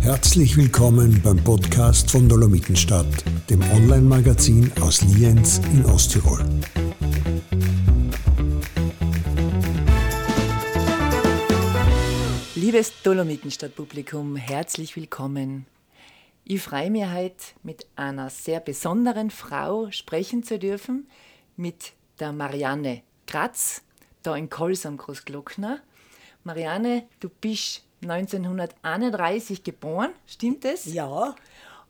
Herzlich willkommen beim Podcast von Dolomitenstadt, dem Online-Magazin aus Lienz in Osttirol. Liebes Dolomitenstadt-Publikum, herzlich willkommen. Ich freue mich heute mit einer sehr besonderen Frau sprechen zu dürfen, mit der Marianne Kratz, da in Kols am Großglockner. Marianne, du bist 1931 geboren, stimmt es? Ja.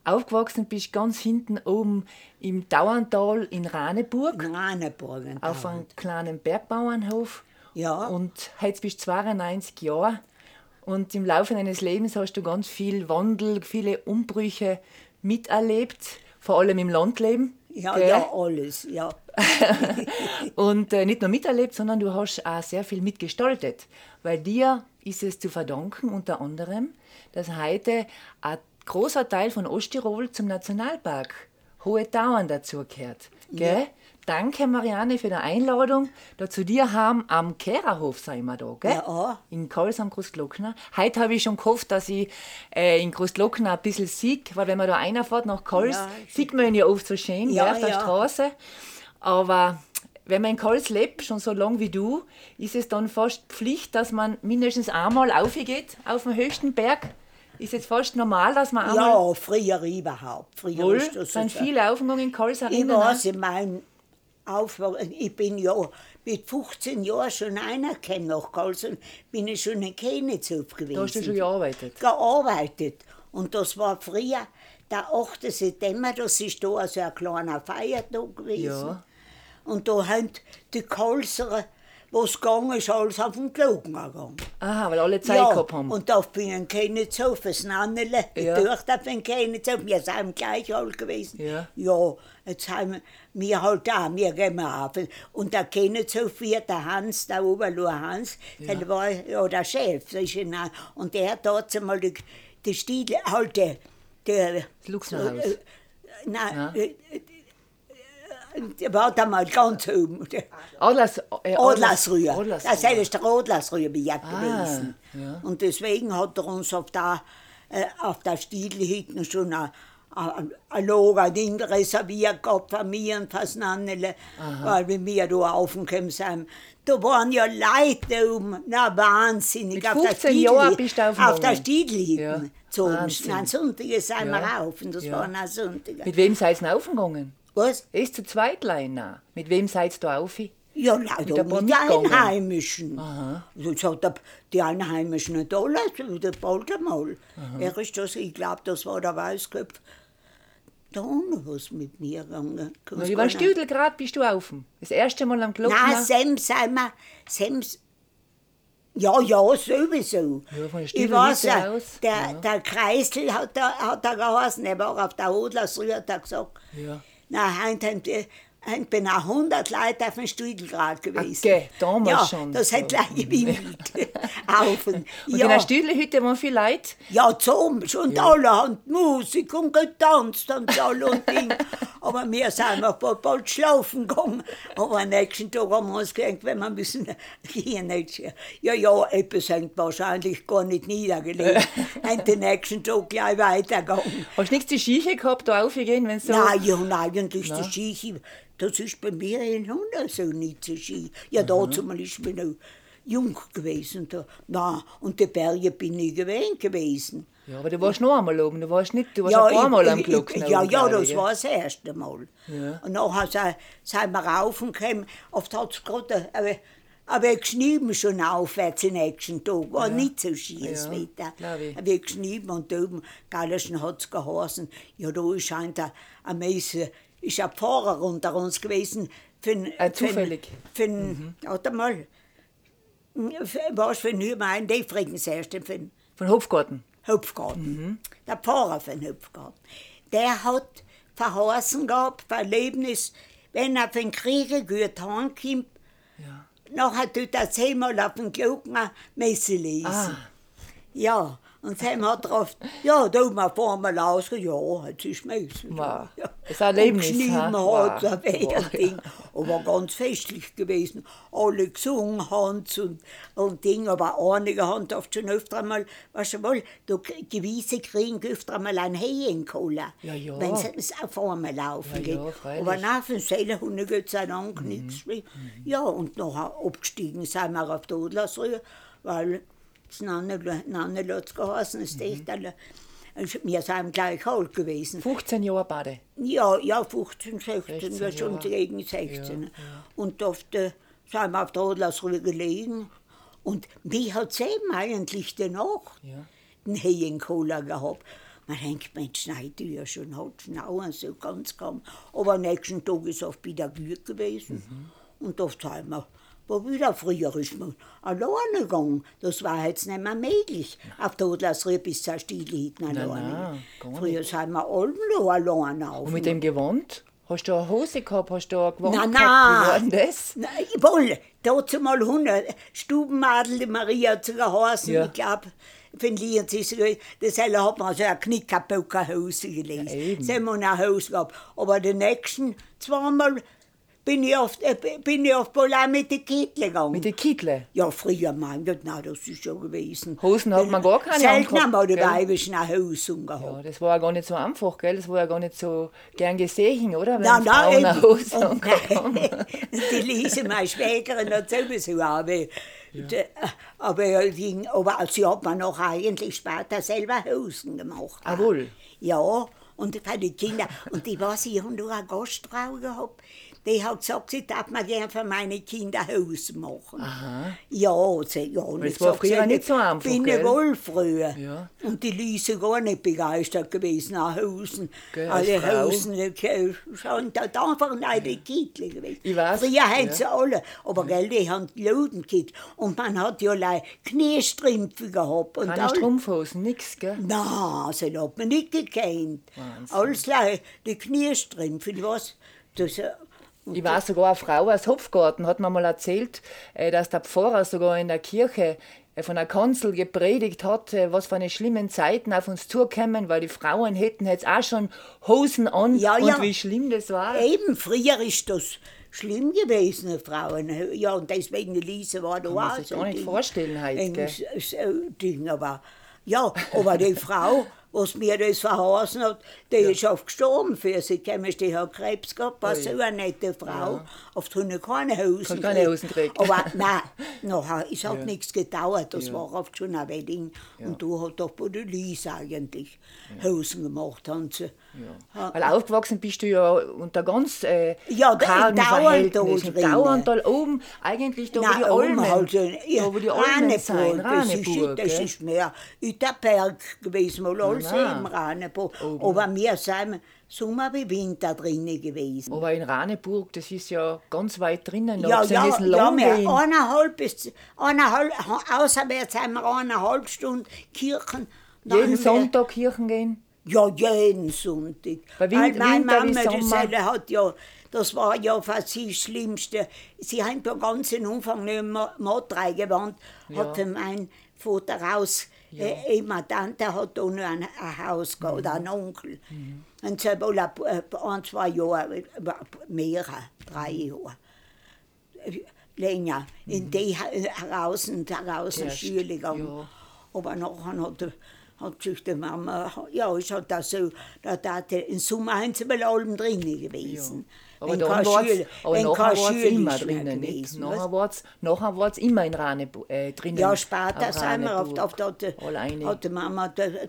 Aufgewachsen bist ganz hinten oben im Dauerntal in Raneburg. In Raneburg. Auf einem kleinen Bergbauernhof. Ja. Und heute bist du 92 Jahre. Und im Laufe deines Lebens hast du ganz viel Wandel, viele Umbrüche miterlebt, vor allem im Landleben. Ja, gell? ja, alles, ja. Und äh, nicht nur miterlebt, sondern du hast auch sehr viel mitgestaltet. Weil dir ist es zu verdanken, unter anderem, dass heute ein großer Teil von Osttirol zum Nationalpark Hohe Tauern dazugehört. Gell? Danke, Marianne, für die Einladung. Da zu dir haben am Kehrerhof sind wir da, gell? Ja. In Karls am Großglockner. Heute habe ich schon gehofft, dass ich äh, in Großglockner ein bisschen sieg, weil wenn man da einer fährt nach Karls, Ja. sieht man ihn ja oft so schön Ja, gell, auf der ja. Straße. Aber wenn man in Karls lebt, schon so lange wie du, ist es dann fast Pflicht, dass man mindestens einmal aufgeht auf den höchsten Berg. Ist jetzt fast normal, dass man einmal. Ja, früher überhaupt. Früher Wohl, ist das sind so. viele Aufgänge in Karls Ich weiß, in meinem Aufwachsen, ich bin ja mit 15 Jahren schon reingekommen nach Karlsruhe, bin ich schon in Kenitzow gewesen. Da hast du schon gearbeitet. gearbeitet. Und das war früher der 8. September, das ist da also ein kleiner Feiertag gewesen. Ja. Und da haben die Kalserer, was gegangen ist, alles auf den Glogen gegangen. Aha, weil alle Zeit ja, gehabt haben. und da bin ich in Kenitzow, das Nannele, Ja. ich durfte in Kenitzow, wir sind gleich alt gewesen. Ja. ja, jetzt haben wir, wir halt auch, wir gehen auf. Und der Kenitzow wird der Hans, der Oberlohr Hans, der war ja der Chef, und der hat dort einmal die, die Stiele, halt der, der Das Luxemburghaus. äh, Nein, Ja. Der war da mal ganz oben. Adlers, äh, Adlersrühr. Adlersrühr. Das ist der Adlersrühr gewesen. Ah, ja. Und deswegen hat er uns auf der, äh, auf der Stiele hinten schon ein, ein, ein reserviert gehabt für mich und fürs Nannele, weil wir mir da aufgekommen sind. Da waren ja Leute da oben, na wahnsinnig. Mit auf der 15 Stiele- Jahren bist du Auf der aufgegangen. Stiele hinten. Ja, Zu uns. Wahnsinn. Nein, Sonntage sind Ja. wir rauf und das Ja. waren auch Sonntage. Mit wem seid ihr aufgegangen? Was? Ist zu zweit allein. Mit wem seid ihr da auf? Ja, Mit leider paar mit den? Einheimischen. Das hat der, die Einheimischen nicht alle, der Baldermal. Er ist das, ich glaube, das war der Weißkopf. Da unten was mit mir gegangen. Na, über Stüdelgrad bist du auf. Das erste Mal am Glockner. Nein, Sem sind wir, Sems, ja, ja, sowieso. Ja, ich weiß, ja, der, Ja. der Kreisel hat da, hat da geheißen, er war auf der Adlersrühr, hat er gesagt. Ja. 那还挺。Heint bin auch 100 Leute auf dem Stiegelgrad gewesen. Okay, damals ja, schon. das hat gleich gewimmelt. auf. Und, Und in ja, der Stüdelhütte waren viele Leute. ja, zum und alle haben Musik und getanzt und alle und Ding. Aber wir sind noch bald schlafen gegangen. Aber am nächsten Tag haben wir uns gedacht, wenn wir müssen hier nicht. Ja, ja, etwas hängt wahrscheinlich gar nicht niedergelegt. und den nächsten Tag gleich weitergegangen. Hast du nichts zu Schieche gehabt, da aufgehen, wenn so. Nein, ja, und eigentlich der Ski, das ist bei mir in Hunde so nicht so Ski. Ja, dazu mal ist mir noch jung gewesen. Da. Na, und die Berge bin ich gewesen gewesen. Ja, aber du warst noch einmal oben. Du warst nicht, du warst ein paar Mal am Glockner. Ja, oben, ja, das ich, war das erste Mal. Ja. Und nachher sind wir raufgekommen. Oft hat es gerade ein- ein Weg geschnieben schon aufwärts den nächsten Tag. War nicht so schönes Ja, Wetter. ich. Weg geschnieben und da oben, Gallerschen hat es geheißen, ja, da scheint ein, ein Messe, ist ein Pfarrer unter uns gewesen. Für, Äh, für zufällig. Für, n- warte mal, für, was für ein Hümer, der Friedens erste, für n- Von Hopfgarten. Hopfgarten. Der Pfarrer von Hopfgarten. Der hat verheißen gehabt, Verlebnis, wenn er von Kriegen gut heimkommt, Ja. nachher tut er zehnmal auf den Glockner Messe lesen. Ah. Ja, und dann hat er oft, ja, da mal wir raus, ja, jetzt ist Messe. Wow. Ja. Das Erlebnis, und geschnitten ha? hat, Wow. Wow. Ding. Aber ganz festlich gewesen. Alle gesungen haben und, und Ding, aber einige haben oft schon öfter einmal, weißt du wohl, du, gewisse kriegen öfter einmal ein Heyenkoller, Ja, ja. wenn sie es auf einmal laufen Ja, geht. ja, aber nach den Seelenhunden Gott sei Dank Mhm. nichts mehr. Ja, und nachher abgestiegen sind wir auf die Adlersrühe, weil das Nannelotz geheißen, das Techterle. Wir sind gleich alt gewesen. 15 Jahre beide. Ja, ja, 15, 16, 16 war schon gegen 16. Und da äh, sind wir auf der Adlersruhe gelegen. Und mich hat es eben eigentlich danach Ja. den Heyenkoller gehabt. Man denkt, Mensch, du ja schon hat Schnauen, so ganz kaum. Aber am nächsten Tag ist es wieder gut gewesen. Und da sind wir. War wieder früher ist man alleine gegangen. Das war jetzt nicht mehr möglich. Auf der Adlersruhe bis zur Stille hinten alleine. nein, Früher sind wir alle noch alleine auf. Und mit dem Gewand? Hast du eine Hose gehabt? Hast du ein Gewand Nein, gehabt? Nein. das? Nein, wohl, dazu mal 100. Stubenmadel, die Maria hat sie geheißen, Ja. ich glaube, von Lienz ist das hat man so eine Knickerbocker-Hose gelesen. Ja, sie haben wir eine Hose gehabt. Aber den nächsten zweimal bin ich auf, äh, bin ich auf Bola mit den Kittel gegangen. Mit den Kittle? ja, früher mein Gott, nein, das ist schon gewesen. Hosen hat man gar keine Selten haben wir die? Weibischen eine Hose Ja, gehabt. das war ja gar nicht so einfach, gell? Das war ja gar nicht so gern gesehen, oder? Wenn Nein, nein, eine. Hose Und die Lise, meine Schwägerin, hat sowieso. Aber, d- aber, aber sie hat mir noch eigentlich später selber Hosen gemacht. Ah, wohl? Ja, und für die Kinder. Und die war sie haben noch eine Gastfrau gehabt. Die hat gesagt, sie darf mir gerne für meine Kinder Hosen machen. Ja, sie, ja. und Das ich war früher nicht so einfach, Bin gell? ich wohl früher. Ja. Und die Lise gar nicht begeistert gewesen nach Hosen. Gell, Alle. Hosen, die schon da einfach eine Kittel gewesen. Ich weiß, Früher haben ja. sie alle, aber gell, die haben gehabt. Und man hat ja like Kniestrümpfe gehabt. Und Keine Strumpfhosen, nix, gell? Nein, sie hat man nicht gekannt. Alles like die Kniestrümpfe, was? Das, äh, Ich weiß sogar, eine Frau aus Hopfgarten hat mir mal erzählt, äh, dass der Pfarrer sogar in der Kirche äh, von der Kanzel gepredigt hat, äh, was für eine schlimmen Zeiten auf uns zukommen, weil die Frauen hätten jetzt auch schon Hosen an Ja, und ja. wie schlimm das war. Eben, früher ist das schlimm gewesen, Frauen. Ja, und deswegen die Lise war da man auch sich so gar nicht Ding. vorstellen heute, Ein gell? s- s- äh, Ding, aber ja, aber die Frau, was mir das verheißen hat, die ist oft gestorben für sie. Die hat Krebs gehabt, war so eine nette Frau. Oft hat sie keine Hosen keine Hosen gekriegt. Aber nein, nachher, es hat nichts gedauert, das war oft schon ein Wedding. Und da hat doch bei der Lise eigentlich Hosen gemacht. Haben sie. Ja. Weil aufgewachsen bist du ja unter ganz äh, Ja, kargen Verhältnissen. Dauernd da oben, eigentlich da, wo Nein, die oben Almen, halt, äh, ja, da wo die Almen sind, Raneburg, das, ist, das ist mehr Üterberg gewesen, mal alles nein. im Raneburg. Aber wir sind Sommer wie Winter drinnen gewesen. Aber in Raneburg, das ist ja ganz weit drinnen. Ja, ja, ja, wir eineinhalb bis, eineinhalb, außerwärts haben wir eineinhalb Stunden Kirchen. Dann Jeden Sonntag Kirchen gehen. Ja, jeden Sonntag. Bei Weil Win- meine Winter wie Mama. Selle hat ja, das war ja für sie das Schlimmste. Sie haben da ganz am Anfang nicht mehr Mord reingewandt, hat mein Vater raus. Äh, eh, meine Tante hat da noch ein, ein Haus gehabt, oder ein Onkel. Und sie wohl ein, ein, zwei Jahre, mehrere, drei Jahre. Länger. In die heraus und heraus Erst, Schule gegangen. ja. Aber nachher hat, hat sich die Mama, ja, ist halt das so, da hat im Sommer haben sie mal allem drinnen gewesen. Aber, Wenn dann war's, Schüler- aber nachher war es immer drinnen. Nicht? Nachher war es nachher war's immer in Raneburg, äh, drinnen. Ja, später sind wir Raneburg. auf der, Alleine. hat die Mama da, äh,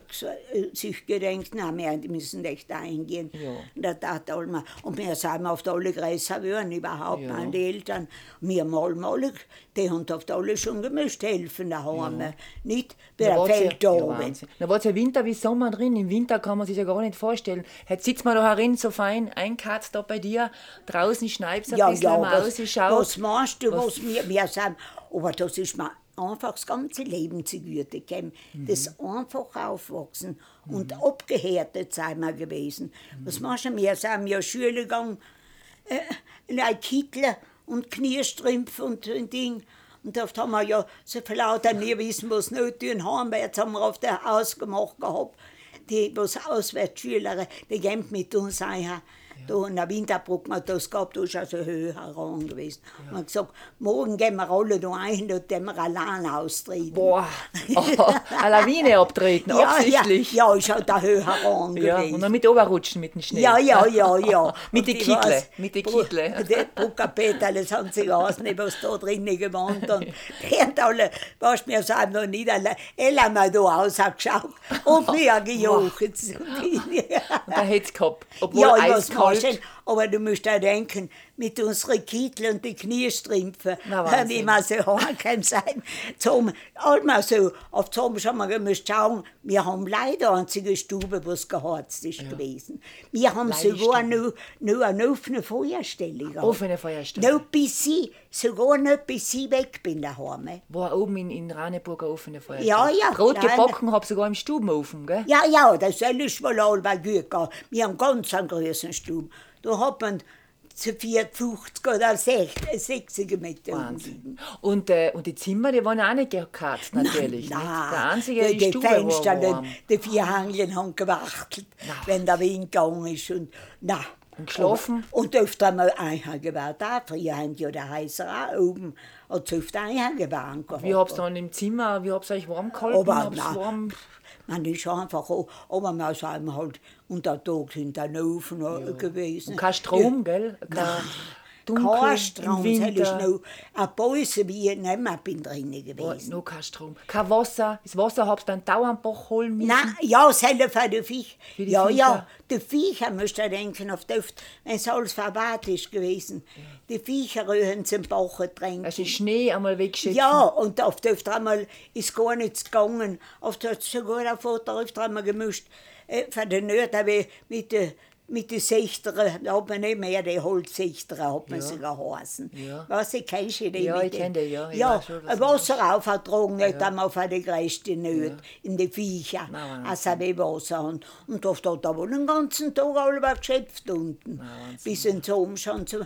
sich gedacht, nein, wir müssen echt eingehen. Ja. Und, da tat allem, und wir sind auf die alle größer geworden, überhaupt, Ja. meine Eltern. Wir mal, mal, die haben auf die alle schon gemischt helfen daheim. Nicht bei Da der ja, ja, Feldarbeit. Wahnsinn. Da war es ja Winter wie Sommer drin. Im Winter kann man sich ja gar nicht vorstellen. Jetzt sitzt man da herin so fein, einkatzt da bei dir, draußen schneit es ein ja, bisschen, ja, was, rausschaut. was meinst du, was, wir, wir sind, aber das ist mir einfach das ganze Leben zugute gekommen. Mhm. Das einfach aufwachsen und abgehärtet sein wir gewesen. Mhm. Was meinst du, wir sind ja Schule gegangen, äh, in ein Kittel und Kniestrümpfe und ein Ding. Und oft haben wir ja so viel lauter nie wissen, was nicht tun haben. Jetzt haben wir auf der Haus gemacht gehabt, die was Auswärtsschüler, die gehen mit uns ein. Da in der Winterbrücke, man hat das gehabt, da ist also höher heran gewesen. Man hat gesagt, morgen gehen wir alle da ein, da tun wir allein austreten. Boah, oh, eine Lawine abtreten, ja, absichtlich. Ja, ja, ist halt da höher heran Ja, gewesen. und dann mit oberrutschen mit dem Schnee. Ja, ja, ja, ja. Mit den Kittle, mit den Kittle. Die Bruckerpeter, das haben sie geheißen, was da drinnen gewohnt und die haben alle, was mir sagen, noch nicht alle, alle mal da rausgeschaut und mir gejocht. Und da hätte es gehabt, obwohl Ja, ich muss eiskalt. vorstellen, aber du musst auch denken, mit unseren Kittel und die Kniestrümpfe, Na, wie wir so heimgekommen sein. Zum, einmal so, auf zum schon mal müsst schauen, wir haben leider einzige Stube, wo es geheizt ist gewesen. Wir haben sogar nur, nur eine offene Feuerstelle gehabt. Offene Feuerstelle. Noch bis ich, sogar nicht bis ich weg bin daheim. War oben in, in Raneburg eine offene Feuerstelle. Ja, ja, Brot gebacken hab sogar im Stubenofen, gell? Ja, ja, das ist mal allbei gut gegangen. Wir haben ganz einen großen Stub. Da hat man zu 54 oder 60, 60 Meter Wahnsinn. Und, äh, und die Zimmer, die waren auch nicht gekatzt, natürlich. nicht? Der einzige die, die Stube Fenster, war warm. die, vier Hangeln haben gewachtelt, wenn der Wind gegangen ist. Und, na. Und geschlafen? Und öfter einmal einhängen war da. Früher haben die ja der Heiser auch oben. Und öfter einhängen waren. Wie hab's dann im Zimmer, wie hab's euch warm gehalten? Aber warm... man ist einfach aber man ist einem halt unter Tag in den Ofen ja. gewesen. Und kein Strom, gell? Kein Dunkel Kein Strom, Winter. noch ein Pause wie ich nicht mehr bin drin gewesen. noch kein Strom. Kein Wasser. Das Wasser hab's dann dauernd Bach holen müssen. Nein, ja, selber für die Viecher. Für die ja, Viecher. ja, die Viecher müsst ihr denken, auf Duft, wenn es alles verwahrt ist gewesen. Die Viecher rühren zum Bach trinken. Also Schnee einmal wegschütten. Ja, und auf der einmal ist gar nichts gegangen. Auf der hat sogar der Vater öfter einmal gemischt. Äh, von der Nöte mit den mit den Sechteren, da hat man nicht mehr die Holzsechteren, hat man Ja. sie geheißen. Ja. Was, ich kennst du die? Ja, ich kenn den- die, ja. Ja, schon, was Wasser aufgetragen, nicht einmal von den größten Nöten, in die Viecher. Na, Wahnsinn. Also wie Wasser. Und, und da steht da wohl den ganzen Tag alle geschöpft unten. Bis in Sommer schon zu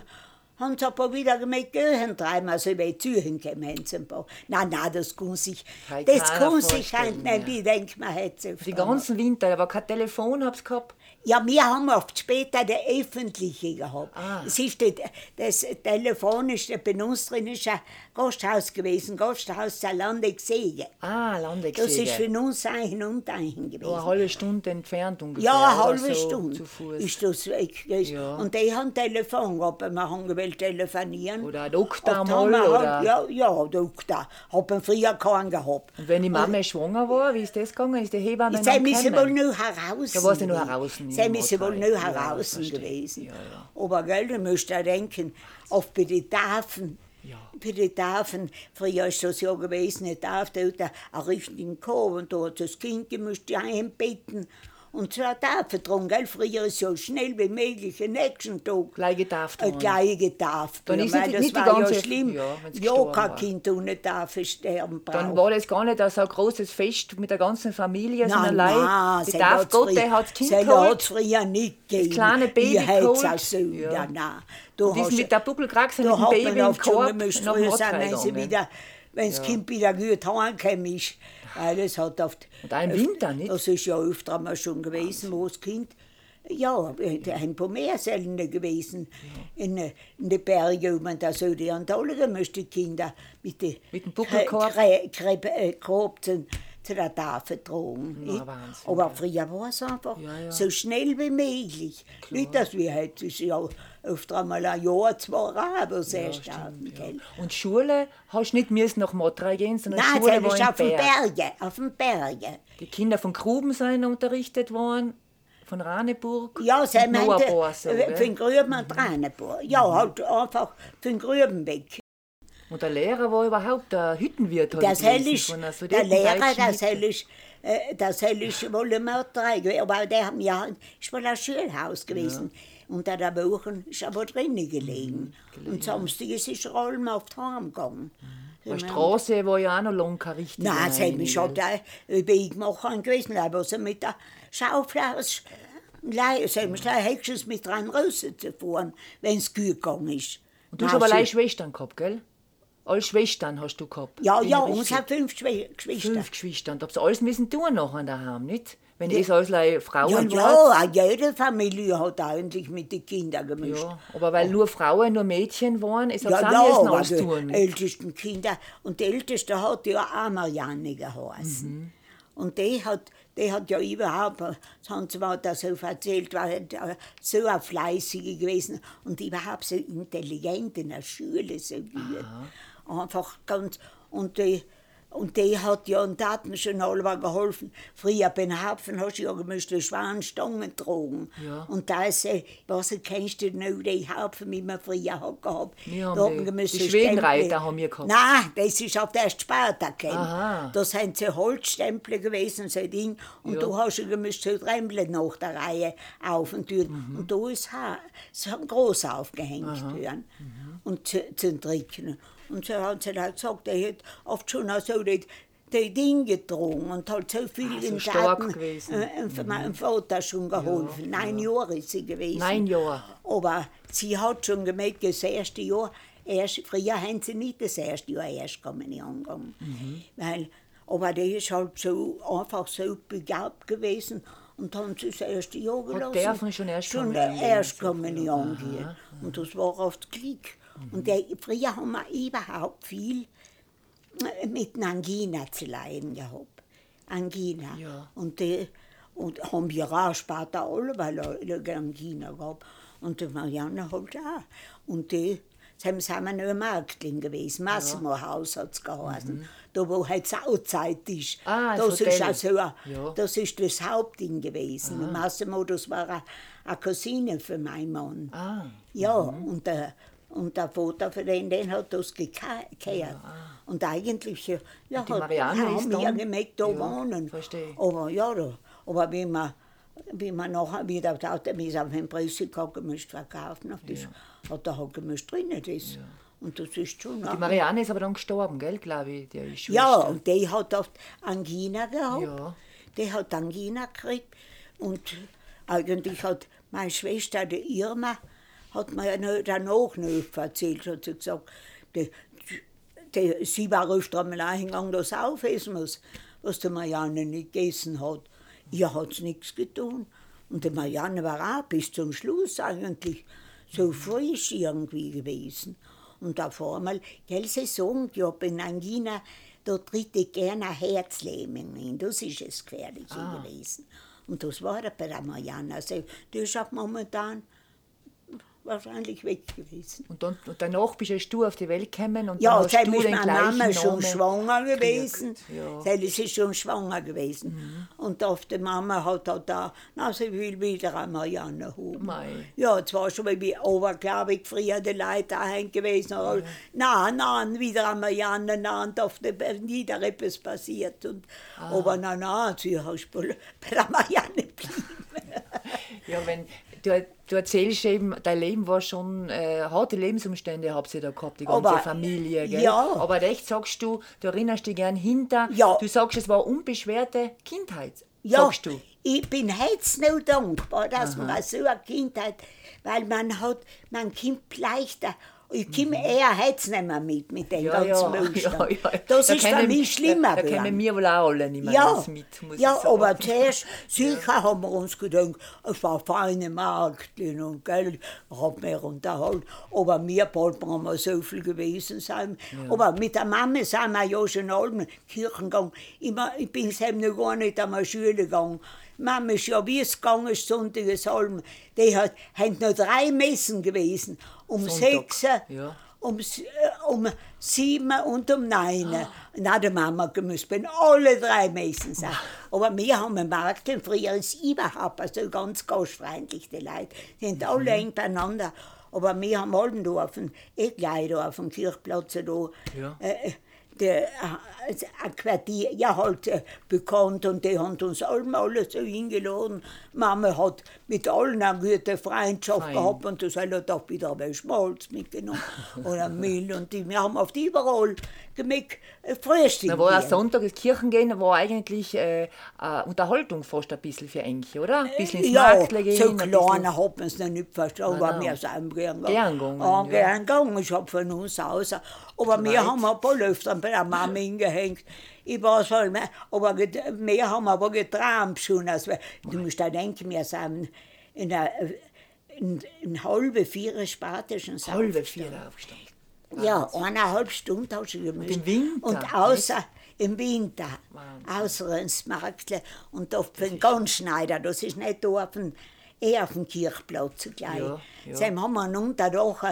haben sie aber wieder mit treiben, also bei Zürich gemeint ein paar. Nein, nein, das kann sich, Kann das kann sich halt nicht, ja. ich denke, man hätte Die ganzen Winter, war kein Telefon, hab's gehabt. Ja, wir haben oft später der öffentliche gehabt. Ah. Es ist das, das Telefon ist der Benutzerin ist ein Gasthaus gewesen, Gasthaus der Landexege. Ah, Landexege. Das ist für uns ein und ein gewesen. eine halbe Stunde entfernt ungefähr. Ja, eine halbe so, Stunde ist das weg. gewesen. Ja. Und die haben Telefon gehabt, wir haben gewählt telefonieren. Oder ein Doktor mal, oder- Halt, ja, ja, Doktor. Hat man früher keinen gehabt. Und wenn die Mama schwanger war, wie ist das gegangen? Ist die Hebamme Sie dann müssen wohl nur heraus. Da war sie nur draußen Sie im müssen wohl Ja, das heraus gewesen. Ja, ja. Aber gell, du musst auch denken, oft bei den Tafeln. Ja. Bei den Tafeln, früher ist das ja gewesen, eine Tafel, da hat er einen richtigen Korb und da hat das Kind gemusst ja einbetten. Und so eine Tafel drum, gell? Früher ist so schnell wie möglich, am nächsten Tag. Gleich getauft Eine worden. Tafel. Dann ist weil nicht- das nicht war ganze- ja schlimm. ja, Ja, kein war. Kind ohne Tafel sterben braucht. Dann war das gar nicht so ein großes Fest mit der ganzen Familie, sondern allein. nein, Gott, der hat das Kind geholt. früher nicht gegeben. kleine Baby Ich geholt. auch so. Ja. Ja, nein. Du Und hast- mit der Bubbelkraxe mit dem hat Baby im Korb Hotel wenn sie wieder, wenn das Kind wieder gut heimgekommen ist. Weil es hat oft, Und auch im Winter, nicht? Das ist ja öfter mal schon gewesen, wo das Kind ja, ein paar Meersälen gewesen in, äh, in den Bergen oben. Da so die müssten die Kinder mit den Mit dem Buckelkorb? Krä- Äh. Na, nicht? Wahnsinn, Aber früher war es einfach Ja, ja. so schnell wie möglich. Nicht, dass wir heute ist ja öfter einmal ein Jahr, zwei aber sehr stark. gell? Und Schule hast du nicht müssen nach Mottrai gehen, sondern Nein, Schule war auf im den Berg. Bergen, auf den Bergen. Die Kinder von Gruben seien unterrichtet worden, von Raneburg. Ja, sie meinte, so, äh, für den Grüben und Rheinenburg. Ja, halt einfach den Grüben weg. Und der Lehrer war überhaupt der Hüttenwirt. Das ich von einer der Lehrer, das hell ist, äh, das hell ist wohl Mörderei gewesen. Aber der hat ja, ist wohl ein Schulhaus gewesen. Unter der Woche ist er aber drinnen gelegen. Und Samstag ist er allem auf die Heim gegangen. Die Straße war ja auch noch lang richtige. Nein, das hat mich schon der Weg machen gewesen, aber so mit der Schaufel aus. Es hat mich da höchstens mit dran rauszufahren, wenn es gut gegangen ist. Und du hast aber sie- allein Schwestern gehabt, gell? Alle Schwestern hast du gehabt. Ja, Bin ja, ich uns richtig? hat fünf Schwe- Geschwister. Fünf Geschwister. Und habt ihr alles müssen tun nachher daheim, nicht? Wenn es alles like Frauen Ja, waren. ja, jede Familie hat eigentlich mit den Kindern gemischt. Ja, aber weil nur Frauen, nur Mädchen waren, ist Ja, auch ja, ja, aber die ältesten Kinder. Und die älteste hat ja auch Marianne geheißen. Mhm. Und die hat, die hat ja überhaupt, das haben sie mir da so erzählt, war halt so eine fleißige gewesen und überhaupt so intelligent in der Schule, so gut. Einfach ganz, und die, und die hat ja, und da hat mir schon alle geholfen. Früher bei den Hapfen hast du ja gemusst die Schwanstangen tragen. Ja. Und da ist, äh, was kennst du noch, die Hapfen, wie man früher hat gehabt. Wir haben Da die- gemusst die Schwedenreiter haben wir gehabt. Nein, das ist auf der später gekommen. Da sind so Holzstempel gewesen, so Ding. Und Ja. du hast ja gemusst so Tremble nach der Reihe auf und tun. Mhm. Und da ist ein groß aufgehängt werden. Mhm. Und zu, zum Trinken. Und so hat sie halt gesagt, er hat oft schon auch so die, die Dinge getrunken und hat so viel Ah, so im Garten gewesen. äh, für meinen Vater schon geholfen. Neun Jahre ist sie gewesen. Neun Jahre. Aber sie hat schon gemerkt, das erste Jahr, erst, früher haben sie nicht das erste Jahr erst kommen angegangen. Weil, aber die ist halt so einfach so begabt gewesen und haben sie das erste Jahr gelassen. dürfen schon erst schon kommen erst kommen angehen. Und das war oft Glück. Und der, früher haben wir überhaupt viel äh, mit einer Angina zu leiden gehabt. Angina. Ja. Und, die, und haben wir auch später alle, weil er Angina gab. Und die Marianne halt auch. Und die sind sind wir noch im Marktling gewesen. Massimo Haus hat es geheißen. Da, wo heute das Outzeit ist. Mhm. Ah, das das, ist also, ein- Ja. das ist das Hauptding gewesen. Massimo, das war eine, eine Cousine für meinen Mann. Ah. Ja, und, der, und der Vater von denen, den hat das gekehrt. Und eigentlich, ja, ja Und die hat, haben wir gemerkt, da Ja, wohnen. verstehe. Aber ja, da, aber wie man, wie man nachher wieder auf der es auf den Pressekack gemischt verkaufen, auf das hat er halt gemischt drinnen das. Und das ist schon. Die Marianne ist aber dann gestorben, gell, glaube ich, die ist Ja, Schwester. und die hat oft Angina gehabt. Ja. Die hat Angina gekriegt. Und eigentlich hat meine Schwester, die Irma, hat mir ja noch noch erzählt, hat sie gesagt, die, die, sie war öfter einmal eingegangen, dass sie aufessen muss, was die Marianne nicht gegessen hat. Ihr hat es nichts getan. Und die Marianne war auch bis zum Schluss eigentlich so frisch irgendwie gewesen. Und auf einmal, gell, sie sagen, ja, bei Angina, da tritt ich gerne eine Herzlähmung hin. Das ist das Gefährliche gewesen. Und das war bei der Marianne. Also, die ist auch momentan wahrscheinlich weg gewesen. Und, dann, und danach bist du auf die Welt gekommen und Ja, dann hast du ist den gleichen Mama schon schwanger gewesen. Ja. Mhm. Seitdem ist schon schwanger gewesen. Und auf die Mama hat halt da, na, sie will wieder eine Marianne haben. Mei. Ja, zwar schon mal wie oberglaubig früher die Leute daheim gewesen. aber Nein, nein, wieder eine Marianne, nein, darf nicht nie da etwas passiert. Und, Ah. Aber nein, nein, sie hast bei der Marianne geblieben. Ja, wenn, du, du erzählst eben, dein Leben war schon, äh, harte Lebensumstände habt ihr da gehabt, die ganze Aber, Familie, gell? ja. Aber echt sagst du, du erinnerst dich gern hinter, Ja. du sagst, es war unbeschwerte Kindheit, Ja, sagst du. ich bin jetzt noch dankbar, dass man so eine Kindheit, weil man hat, man kommt leichter, ich komme eher jetzt nicht mehr mit, mit dem Mhm. Ja, ganzen ja, ja. Das Da ist für mich schlimmer Da, da kommen wir wohl auch alle nicht mehr Ja, mit, muss ja ich aber zuerst, sicher haben wir uns gedacht, es war feine Marktlin und Geld, hat mir unterhalten. Aber wir bald haben wir so viel gewesen sein. Aber mit der Mama sind wir ja schon alle Kirchen gegangen. Immer, ich bin selbst noch gar nicht einmal Schule gegangen. Mama ist ja wie es gegangen ist, Sonntages. Die hat, haben noch drei Messen gewesen. Um Sonntag, sechs, ja. um, äh, um sieben und um neun. Na, die Mama bei alle drei Messen sein. Aber wir haben im Markt, denn früher ist überhaupt also ganz gastfreundlich, die Leute. Die sind alle eng beieinander. Aber wir haben alle da auf dem, eh gleich da auf dem Kirchplatz da, Ja. äh, der, äh, ein Quartier, ja halt äh, bekannt und die haben uns alle, alle so hingeladen. Mama hat mit allen eine gute Freundschaft Fein. gehabt und das hat auch wieder ein Schmalz mitgenommen oder Mehl und die, wir haben oft überall gemerkt, äh, Frühstück. Da war ja. Sonntag, das Kirchengehen war eigentlich äh, äh, Unterhaltung fast ein bisschen für Enche, oder? Ein bisschen ins ja, Marktle gehen. so kleiner hat man es noch nicht verstanden, aber wir sind gern gegangen, ja. gern gegangen. Ich habe von uns aus Aber Zu wir weit. haben ein paar öfter bei der Mama hingehängt. Ich weiß nicht, aber get- wir haben aber geträumt schon. Also, du musst da denken, wir sind in einer in, in halbe, vier spätestens Halbe aufgestanden. vier aufgestanden. Ja, eineinhalb Stunden hast du gemischt. im Winter, Und außer im Winter, Wahnsinn. außer ins Marktle und auf den Ganzschneider, das ist nicht da auf dem, eher auf dem Kirchplatz gleich. Ja, ja. Dann haben wir einen Unterdach,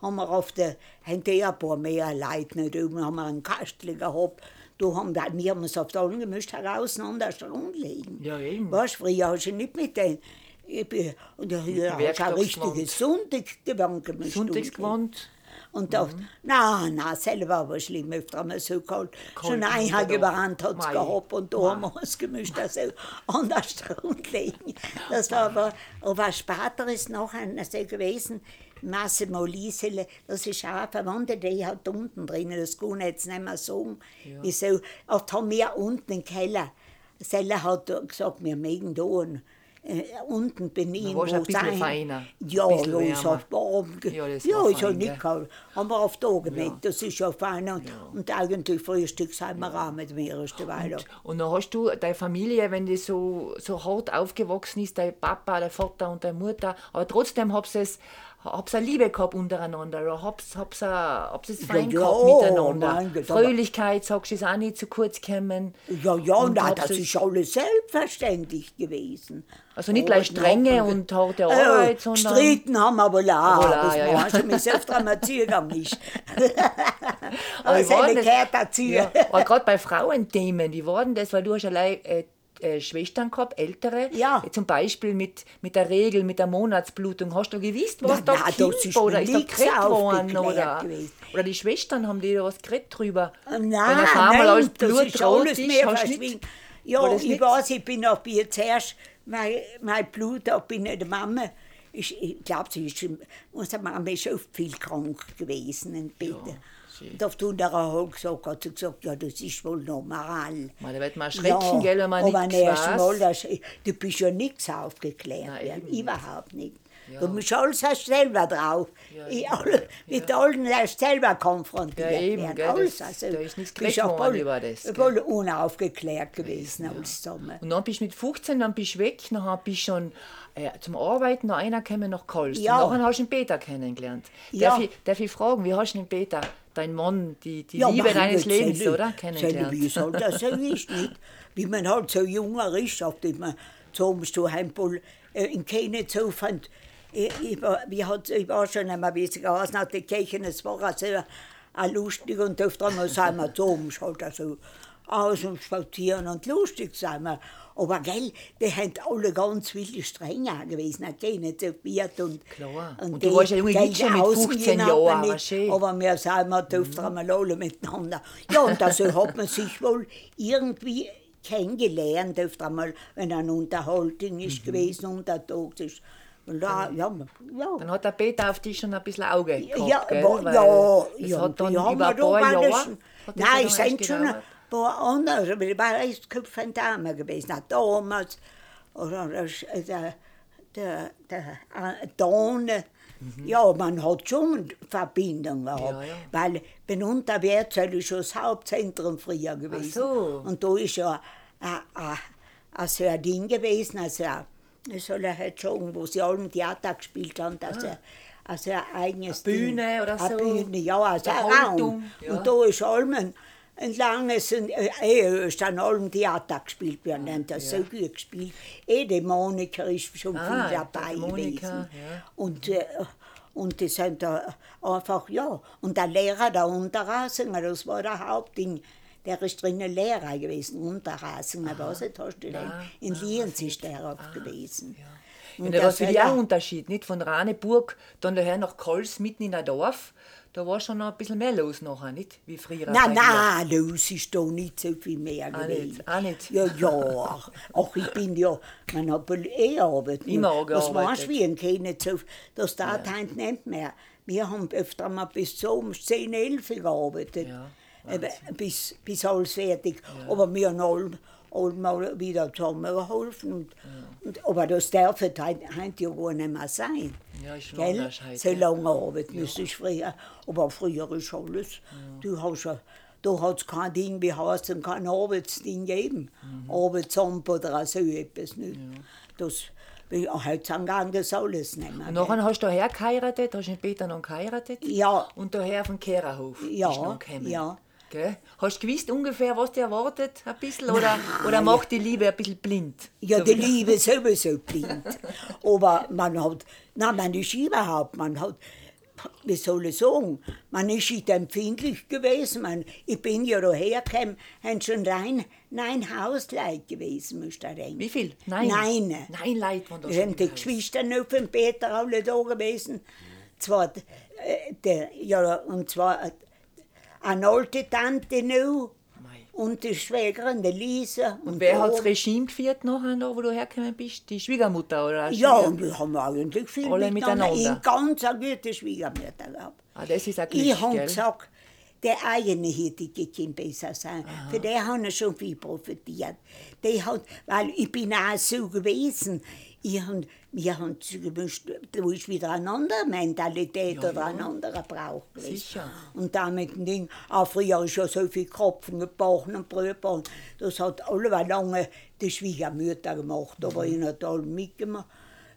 haben wir auf der, haben die ein paar mehr Leute nicht oben, haben wir einen Kastel gehabt. Da haben wir, wir haben uns auf der angemischt, heraus an der Strand liegen. Ja, eben. Weißt früher hast du nicht mit den, ich bin, und hier hast Werktagsgewand. richtiges Sonntagsgewand gemischt. Sonntagsgewand. Und dachte, nein, nein, selber war schlimm, öfter mal so kalt. Schon ein doch. gewarnt hat es gehabt und da haben wir uns gemischt, also an der Strand liegen. Das war aber, aber später ist noch ein so gewesen, Massimo Liesele, das ist auch eine Verwandte, die hat unten drin, das kann ich jetzt nicht mehr sagen. Wieso? Oft haben wir unten im Keller, Selle hat gesagt, wir mögen da einen, äh, unten bin ich warst ein wo bisschen sein. feiner, Ja, ein bisschen ja, ich hab ge- Ja, das ja, ist ja nicht gell? kalt. Haben wir auf Tag gemerkt, das ist ja fein. Und, und eigentlich Frühstück sind wir auch mit mir erste Weile. Und dann hast du deine Familie, wenn die so, so hart aufgewachsen ist, dein Papa, dein Vater und deine Mutter, aber trotzdem habt ihr es hab's eine Liebe gehabt untereinander, oder hab's, hab's, a- hab's es fein ja, gehabt miteinander. mein Gott, Fröhlichkeit, sagst du, ist auch nicht zu kurz gekommen. Ja, ja, Und nein, das ist alles selbstverständlich gewesen. Also nicht gleich strenge ja, und harte äh, Arbeit, sondern... Gestritten haben wir aber auch. Aber auch, das ja, ja, ja. ja. schon mit Selbstdramatisierung nicht. Aber das? gehört dazu. Ja, aber gerade bei Frauenthemen, wie war denn das? Weil du hast allein äh, äh, Schwestern gehabt, ältere. Ja. Zum Beispiel mit, mit der Regel, mit der Monatsblutung. Hast du gewusst, was Na, da na, das kommt? ist Oder ist da geredet worden? Oder, gewesen. oder die Schwestern haben die da was geredet drüber? Nein, Wenn auf einmal alles Blut ist rot mehr hast nicht-. Ja, ich nicht- weiß, ich bin auch bei zuerst, mein, mein Blut, da bin ich der Mama, ist, ich glaube, ist, unsere Mama ist oft viel krank gewesen Bett. und auf der hat gesagt, hat sie gesagt, ja, das ist wohl normal. Man, wird man erschrecken, gell, wenn man aber nichts weiß. Mal, das, du bist ja nichts aufgeklärt Nein, werden, überhaupt nicht. Du musst alles erst selber drauf. ich, alle, mit allen erst selber konfrontiert Ja, eben, werden. gell, alles, das- also, da ist nichts geredet worden über das, gell? Voll unaufgeklärt gewesen, alles zusammen. Und dann bist du mit 15, dann bist du weg, dann bist du schon äh, zum Arbeiten, noch einer gekommen nach Kals. Ja. Und nachher hast du den Peter kennengelernt. Ja. Darf, ich, darf ich fragen, wie hast du den Peter, dein Mann, die, die Ja, Liebe deines Lebens, Sally, oder? Kennengelernt. Wie soll das sein? Ist nicht. Wie man halt so junger ist, auf dem man zum Heimpool äh, in Kenia so fand. Ich, ich, war, wie hat, ich war schon einmal wie sie geheißen hat, die Kirche, es war also auch lustig und öfter mal sind wir zum halt also aus und spazieren und lustig sind wir. Aber gell, die haben alle ganz wilde strenger gewesen, die nicht so viert und, Klar. Und du warst ja junge Mädchen mit außen 15 gehen hat Jahren, aber schön. Aber wir sind wir öfter einmal alle miteinander. Ja, und also hat man sich wohl irgendwie kennengelernt, öfter einmal, wenn eine Unterhaltung ist gewesen, untertags ist. Und da, ja, ja. Dann hat der Peter auf dich schon ein bisschen Auge gehabt, Ja, gell? Weil ja, hat dann ja, über ein paar Jahre... Nein, es sind erst schon ein paar andere, aber ich war echt von Damen gewesen. Auch damals, oder das, äh, der, der, der äh, Dane, ja, man hat schon Verbindung gehabt. Mhm. Ja, ja. Weil bei Unterwärtsel ist schon das Hauptzentrum früher gewesen. so. Und da ist ja ein, ein, ein so ein Ding gewesen, also ein- ich soll ja heute sagen, wo sie alle im Theater gespielt haben, also, also ein eigenes Eine Bühne Ding. oder Eine so? Bühne, ja, also ein Raum. ja. Und da ist allem ein langes, ein, äh, ist dann allem Theater gespielt worden, haben das so gut gespielt. Eh, die Monika ist schon Ah, viel dabei Monika, gewesen. ja. Und, äh, und die sind da einfach, ja. Und der Lehrer, der Unterrasinger, das war der Hauptding. Der ist drinnen Lehrer gewesen, Unterrasinger, was nicht, hast du den? In Lienz ist der auch gewesen. Ja, Und da war das war auch ja- ein Unterschied, nicht? Von Raneburg, dann daher nach Kals, mitten in ein Dorf. Da war schon noch ein bisschen mehr los nachher, nicht? Wie früher. Nein, nein, los ist da nicht so viel mehr Auch gewesen. nicht, auch nicht. Ja, ja, ach, ich bin ja, man hat wohl eh gearbeitet. Immer auch Das gearbeitet. weißt du, wie so, das dauert heute nicht mehr. Wir haben öfter mal bis so um 10, 11 gearbeitet. Ja, Äh, bis, bis alles fertig. Aber wir haben alle allen mal wieder zusammengeholfen. Und, und, aber das darf heute heut ja gar nicht mehr sein. Ja, ist schon Gell? heute, So ja. lange arbeiten müssen ich früher. Aber früher ist alles. Du hast ja, da hat es kein Ding wie heißt und kein Arbeitsding gegeben. Mhm. Arbeitsamt oder so etwas nicht. Das, wie- heutzutage das alles nicht mehr. Und nachher hast du daher geheiratet, hast du später noch geheiratet? Ja. Und daher vom Kehrerhof Ja, bist du noch gekommen. ja. Gell? Hast du gewusst ungefähr, was dir erwartet? Ein bisschen? Oder, oder macht die Liebe ein bisschen blind? Ja, So die wie- Liebe sowieso blind. Aber man hat, nein, man ist überhaupt, man hat, wie soll ich sagen, man ist nicht empfindlich gewesen. Man, ich bin ja daher gekommen, haben schon rein neun Hausleute gewesen, musst du denken. Wie viel? Nein. Nein. Nein, Leute waren da Wir schon die. Geschwister noch von Peter alle da gewesen. Zwar, äh, der, ja, und zwar eine alte Tante noch und die Schwägerin, die Lisa. Und Wer der hat das. Regime geführt nachher, da, wo du hergekommen bist? Die Schwiegermutter oder? eine Ja, und wir haben eigentlich viel Alle miteinander. miteinander. Ich ganz eine gute Schwiegermutter gehabt. Ah, das ist ein Glück, Ich habe gesagt, der eigene hätte gekannt besser sein. Für den haben wir schon viel profitiert. Der hat, weil ich bin auch so gewesen. Ich hab, wir haben gewünscht, da ist wieder eine andere Mentalität oder ein anderer Brauch gewesen. Sicher. Und da mit dem Ding, auch früher ist ja so viel Kopfen gebacken und Brüder. Das hat alle lange die Schwiegermutter gemacht, aber Mhm. ich habe mitgemacht,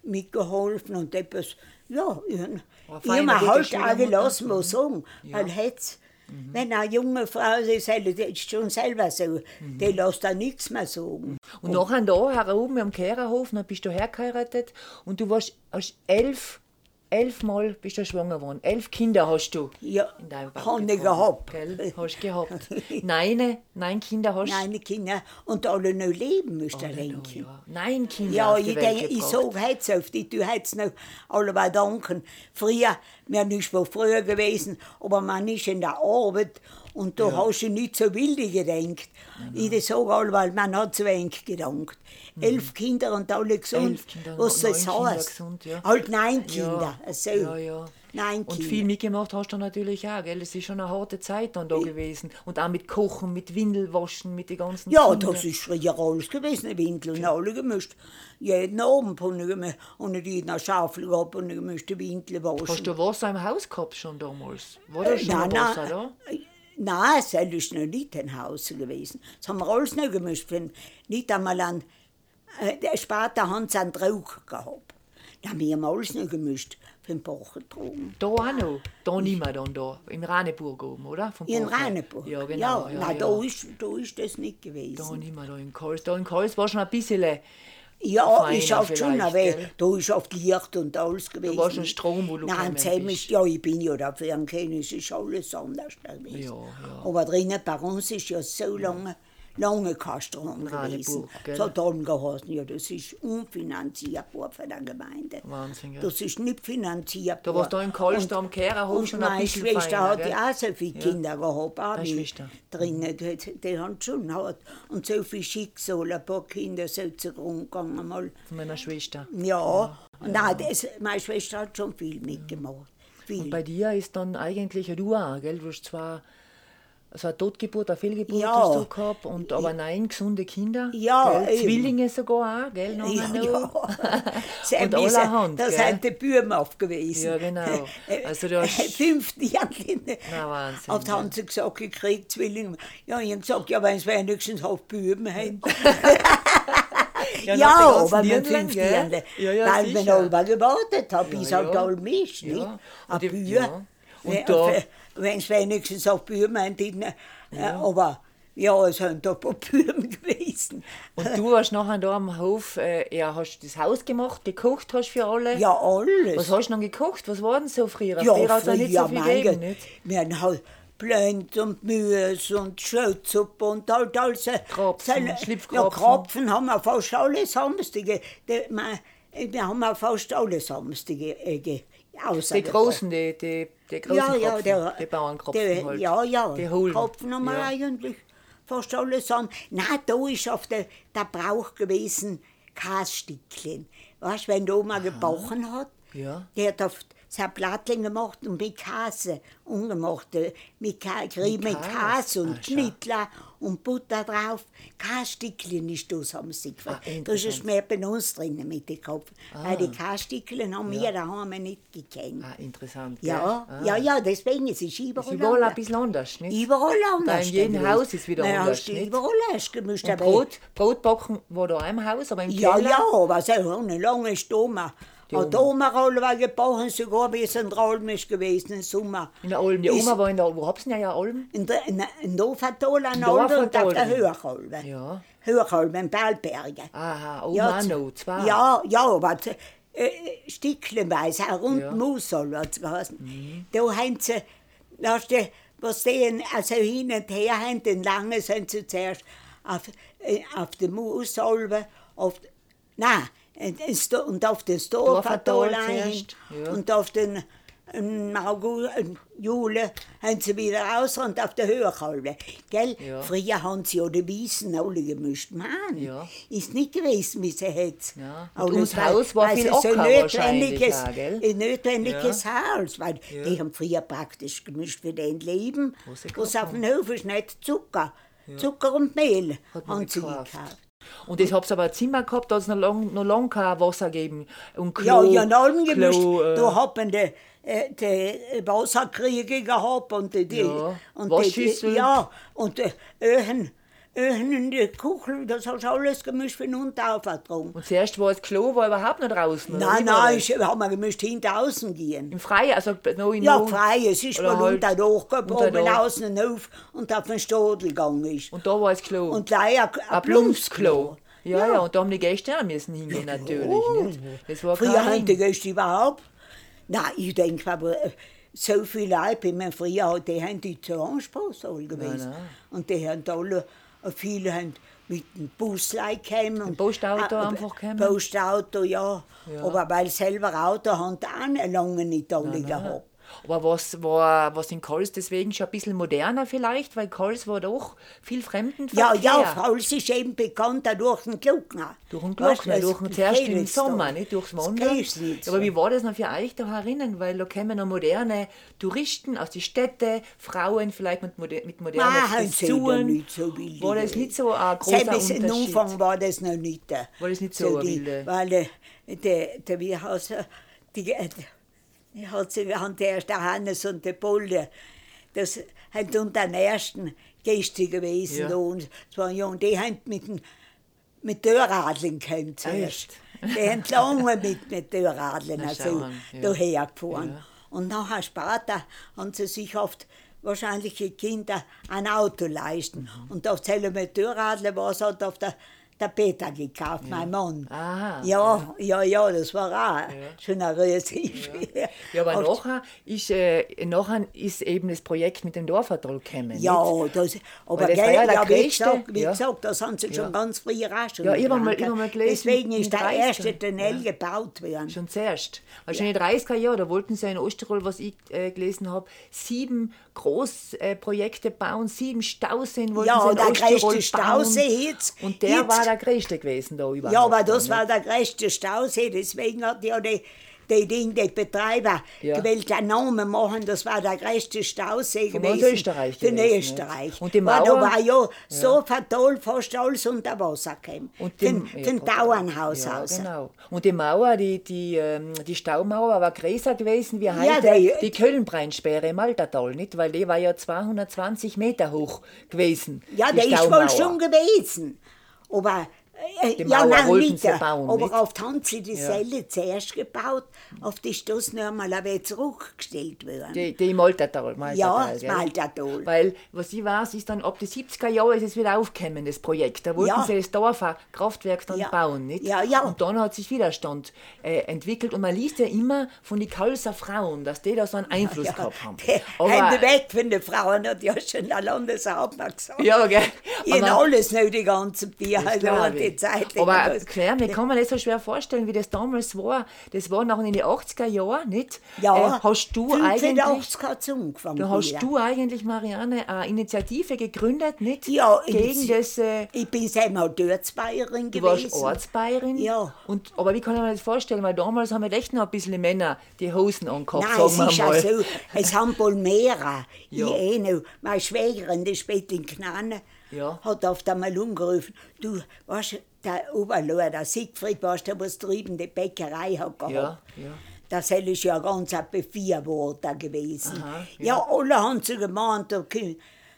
mitgeholfen und etwas, ja, ich, ich habe halt auch gelassen, muss sagen, weil jetzt, Mhm. wenn eine junge Frau die ist schon selber so, die lässt da nichts mehr sagen. Und nachher da heroben am Kehrerhof, dann bist du hergeheiratet und du warst hast elf, elfmal bist du schwanger geworden. Elf Kinder hast du Ja, in deinem Bauch hab ich gehabt. Gell? Hast gehabt. Nein, nein Kinder hast Meine Kinder und alle noch leben, müsst ihr du. denken. Ja. Nein Kinder Ja, ich denke, ich sage heute auf die, du hättest noch alle danken. Früher, mir nicht früher gewesen, aber man ist in der Arbeit und da hast du nicht so wilde gedenkt. Ich sage alle, weil man hat zu wenig gedankt. Elf Kinder und alle gesund. Mhm. Elf Kinder, Was soll es Kinder heißen? ja. Halt neun Kinder. Ja, So. ja, ja. Neun Und Kinder. viel mitgemacht hast du natürlich auch, gell? Es ist schon eine harte Zeit dann da gewesen. Und auch mit Kochen, mit Windelwaschen, mit den ganzen Ja, Kindern. das ist früher alles gewesen, Windeln alle gemischt. Jeden Abend habe ich gemischt, ich in einer Schaufel gehabt und ich gemischt die Windeln waschen. Hast du Wasser im Haus gehabt schon damals? War da schon Nein, Wasser nein, da? Nein, es ist noch nicht ein Haus gewesen. Das haben wir alles noch gemischt. Nicht einmal an, äh, der später haben sie einen Druck gehabt. Da haben wir alles noch gemischt, für den Bach. Da auch noch? Da nicht mehr dann da, in Raneburg oben, oder? Vom In Bach. Raneburg. Ja, genau. Ja, Ja, nein, ja. Da, ist, da ist das nicht Da gewesen. nicht mehr, da in Kals. Da in Kals war schon ein bisschen Ja, feiner ich schafft schon, vielleicht, aber gell? da ist oft Licht und alles gewesen. war schon Strom, wo du Nein, ist, ja, ich bin ja dafür am König, ist alles anders gewesen. Ja, ja. Aber drinnen bei uns ist ja so lange, lange Strom gewesen. Es hat dann geheißen, ja, das ist unfinanzierbar für die Gemeinde. Wahnsinn, gell? Das ist nicht finanzierbar. Da war's da in Kals, Und- da am Kehrerhof schon ein meine Schwester feiner, hat ja auch so viele Kinder gehabt, auch Schwester. drinnen. Die, die haben schon hat. Und so viel Schicksal, ein paar Kinder sind zugrunde gegangen mal. Von meiner Schwester. Ja, nein, das, meine Schwester hat schon viel mitgemacht. Viel. Und bei dir ist dann eigentlich, ja, du auch, gell? Du hast zwar so eine Totgeburt, eine Fehlgeburt Ja. hast du gehabt, und, aber nein, gesunde Kinder. Ja. Zwillinge sogar auch, gell? Ja, noch. ja. Sie Und allerhand, gell? sind die Büben gewesen. Ja, genau. Also du hast- Fünf Jahrkinder. Na, Wahnsinn, Und haben sie gesagt, ich krieg Zwillinge. Ja, ich habe gesagt, ja, wenn sie wenigstens auf Büben haben. Ja, Ja, aber mit fünf? Dirndl. Ja, ja, Weil sicher. man alle gewartet hat, bis Ja, halt ja. all mischt, Ja. nicht? Und die- Bühr. ja. Und da- Wenn es wenigstens auf Büben haben, die, äh, aber ja, es sind da ein paar Büben gewesen. Und du warst nachher da am Hof, äh, ja, hast das Haus gemacht, gekocht hast für alle. Ja, alles. Was hast du dann gekocht? Was war denn so früher? Ja, früher hat es nicht so viel mein gegeben, Gott. nicht? Wir haben halt Blend und Müs und Schötsuppe und halt alles. Krapfen, Ja, Schlipfkrapfen. Krapfen haben wir fast alle Samstage. Die- ma- Wir haben wir fast alle Samstage äh, Die großen, die, die, die großen ja, ja, Krapfen, der, die Bauernkropfen der, halt. Ja, ja, Die hohlen. Krapfen haben wir ja. eigentlich fast alles an. Nein, da ist auf der, der Brauch gewesen, Kasstückchen. Weißt du, wenn die Oma gebacken hat, Ja. die hat auf so Plattling gemacht und mit Käse, ungemachte, mit Creme Käse? Und Ah. Schnittler und Butter drauf. Kein Stückchen ist das, haben sie Ah, gefragt. da ist interessant. es mehr bei uns drinnen mit dem Kopf. Weil die Käsestückchen haben wir daheim nicht gekannt. Ah, interessant. Ja, ah. ja, ja, deswegen ist es überall. Ist überall ein anders. bisschen anders, nicht? Überall anders. in jedem. Haus ist wieder Nein, anders, hast du nicht? Überall hast du gemischt. Aber- Brot, Brotbacken war da im Haus, aber im Ja, Keller? ja, aber so eine Stoma. Die Eine Oma-Rolle war gebaut, sogar bis ein Traum ist gewesen im Sommer. In der Alm. Die Ist Oma war in der, wo hab's denn ja Alm? In der in, in Dofertal an Dorfattal. Albe und auf der Höherkolbe. Ja. Höherkolbe in Berlbergen. Aha, Oma Ja, auch z- noch, zwei. Ja, ja, aber äh, stückchenweise, auch rund Ja. ja. Musol hat es geheißen. Da haben sie, weißt du, was die also hin und her haben, den langen sind sie zuerst auf, äh, auf der Musolbe, auf, nein, in- in und auf den Dorfattal Storfatal ein zuerst, ja. und auf den im August, im Juli haben sie wieder raus und auf der Höherkolbe. Gell? Ja. Früher haben sie ja die Wiesen alle gemischt. Mann, Ja. ist nicht gewesen, wie sie jetzt. Ja. Und weil- Haus war weil viel so Acker notwendiges, auch, ein notwendiges Haus, weil Ja. die haben früher praktisch gemischt für den Leben. Was Was auf dem Hof ist nicht Zucker. Zucker und Mehl Hat haben sie gekauft. gekauft. Und das hab's aber ein Zimmer gehabt, da hat's noch lang, noch lang kein Wasser gegeben. Und Klo, Ja, ja, in allem gemischt. Äh, Da hat man die, äh, die Wasserkriege gehabt und die, Ja, und. Die, ja, und die Öhen, Öhen die Kuchel, das hast du alles gemischt von unten aufgetragen. und zuerst war das Klo war überhaupt nicht draußen. oder Nein, nein, ich, haben wir gemischt hinter außen gehen. Im Freien, also noch in Ja, frei, es ist mal halt unter da. außen den Hof und auf den Stadel gegangen ist. Und da war das Klo. Und gleich ein, ein Plumpsklo. Ja, ja, und da haben die Gäste auch müssen hingehen, natürlich. Oh. Nicht? Das war Früher haben die. Gäste überhaupt. Nein, ich denke aber, äh, so viele Leute, wie man früher die haben die zu Anspaß alle gewesen. nein. Und die haben alle, viele haben mit dem Busleih gekommen. Ein Postauto einfach gekommen? Postauto, ja. Ja. Aber weil selber Auto haben auch lange nicht alle gehabt. Aber was war was in Kals deswegen schon ein bisschen moderner vielleicht, weil Kals war doch viel Ja, Fremdenverkehr. ja, Fauls ist eben bekannt durch den Glockner. Durch den Glockner, durch den zuerst im Sommer, da. nicht durchs Wandern. Aber so. wie war das noch für euch da herinnen? Weil da kommen noch moderne Touristen aus den Städten, Frauen vielleicht mit, moder mit modernen da Frisuren. so. War das nicht so ein großer am Unterschied? Anfang war das noch nicht. äh, War das nicht so ein die, Weil äh, der, der er, die, äh, die hat sie, haben der erste Hannes und der Polde, das sind unter den ersten Gäste gewesen. Ja. da Und, waren ja, und die haben mit, dem- mit Dörradeln gekommen zuerst. echt? Die haben lange mit, mit Dörradeln also, ja. daher gefahren. Ja. Und nachher später haben sie sich oft wahrscheinlich die Kinder ein Auto leisten. Mhm. Und auf selber Dörradler war es halt auf der, der Peter gekauft, mein Mann. Aha, ja, ja, ja, das war auch schon ein riesig. Ja, aber Oft- nachher ist, äh, nachher ist eben das Projekt mit dem Dorfertal gekommen. Ja, nicht? das, aber das war gell, ja ja, wie gesagt, wie ja. gesagt, das haben sie Ja. schon ganz früh rasch Ja, ich hab mal- ich hab mal gelesen, Deswegen ist der 30ern. erste Tunnel gebaut worden. Schon zuerst. Weil schon in den 30er Jahren, da wollten sie ja in Osttirol, was ich äh, gelesen habe, sieben Großprojekte äh, bauen, sieben Stauseen wollten Ja, sie in der größte. Stausee jetzt- Und der jetzt- war der größte gewesen da überhaupt. Ja, aber das dann, war der größte Stausee, deswegen hat ja die, die, Ding, die Betreiber Ja. gewählt, einen Namen machen, das war der größte Stausee Von gewesen. ganz Österreich Von Österreich. Und die Weil Da Mauer- war ja so fatal fast alles unter Wasser gekommen. Und die, Von, ja, von ja, Dauernhaus ja, aus. genau. Und die Mauer, die, die, ähm, die Staumauer war größer gewesen wie heute die- die Kölnbreinsperre im Altertal, nicht? Weil die war ja 220 Meter hoch gewesen. Ja, die der ist wohl schon gewesen. Aber, äh, Die ja, Mauer nein, wollten nicht. sie bauen, aber nicht? auf die haben sie die Selle zuerst gebaut, auf die das noch einmal ein wenig zurückgestellt worden. Die, die im Altertal. im Ja, Altertal, das gell? Maltertal. Weil, was ich weiß, ist dann ab den 70er Jahren ist es wieder aufgekommen, das Projekt. Da wollten Ja. sie das Dorfer Kraftwerk dann Ja. bauen, nicht? Ja, ja. Und dann hat sich Widerstand äh, entwickelt und man liest ja immer von den Kalser Frauen, dass die da so einen Einfluss gehabt haben. Die Hände weg von den Frauen, hat ja schon der Landeshauptmann gesagt. Ja, gell? Ihnen Aber- alles noch die ganze Bier. Also, ich. Zeit. Aber Claire, mir kann man das so schwer vorstellen, wie das damals war. Das war noch in den 80er Jahren, nicht? Ja, Äh, hast du eigentlich, 85 hat es angefangen. da hast hier. du eigentlich, Marianne, eine Initiative gegründet, nicht? Ja, Gegen Initi- das, äh, Ich bin selber Dörtsbayerin du gewesen. warst Ortsbayerin. Ja. Und, aber wie kann ich mir das vorstellen? Weil damals haben wir echt noch ein bisschen Männer die Hosen angehabt, Nein, es sagen ist wir ja mal. so, es haben wohl mehrere. Ja. Ich eh noch. Meine Schwägerin, die spielt in Knane, Ja. hat auf einmal umgerufen, du, weißt der Oberlord, der Siegfried, weißt du, was drüben die Bäckerei hat gehabt. Ja, ja. Das ist ja ganz ein Befürworter gewesen. Aha, ja. ja. alle haben sie gemeint, da,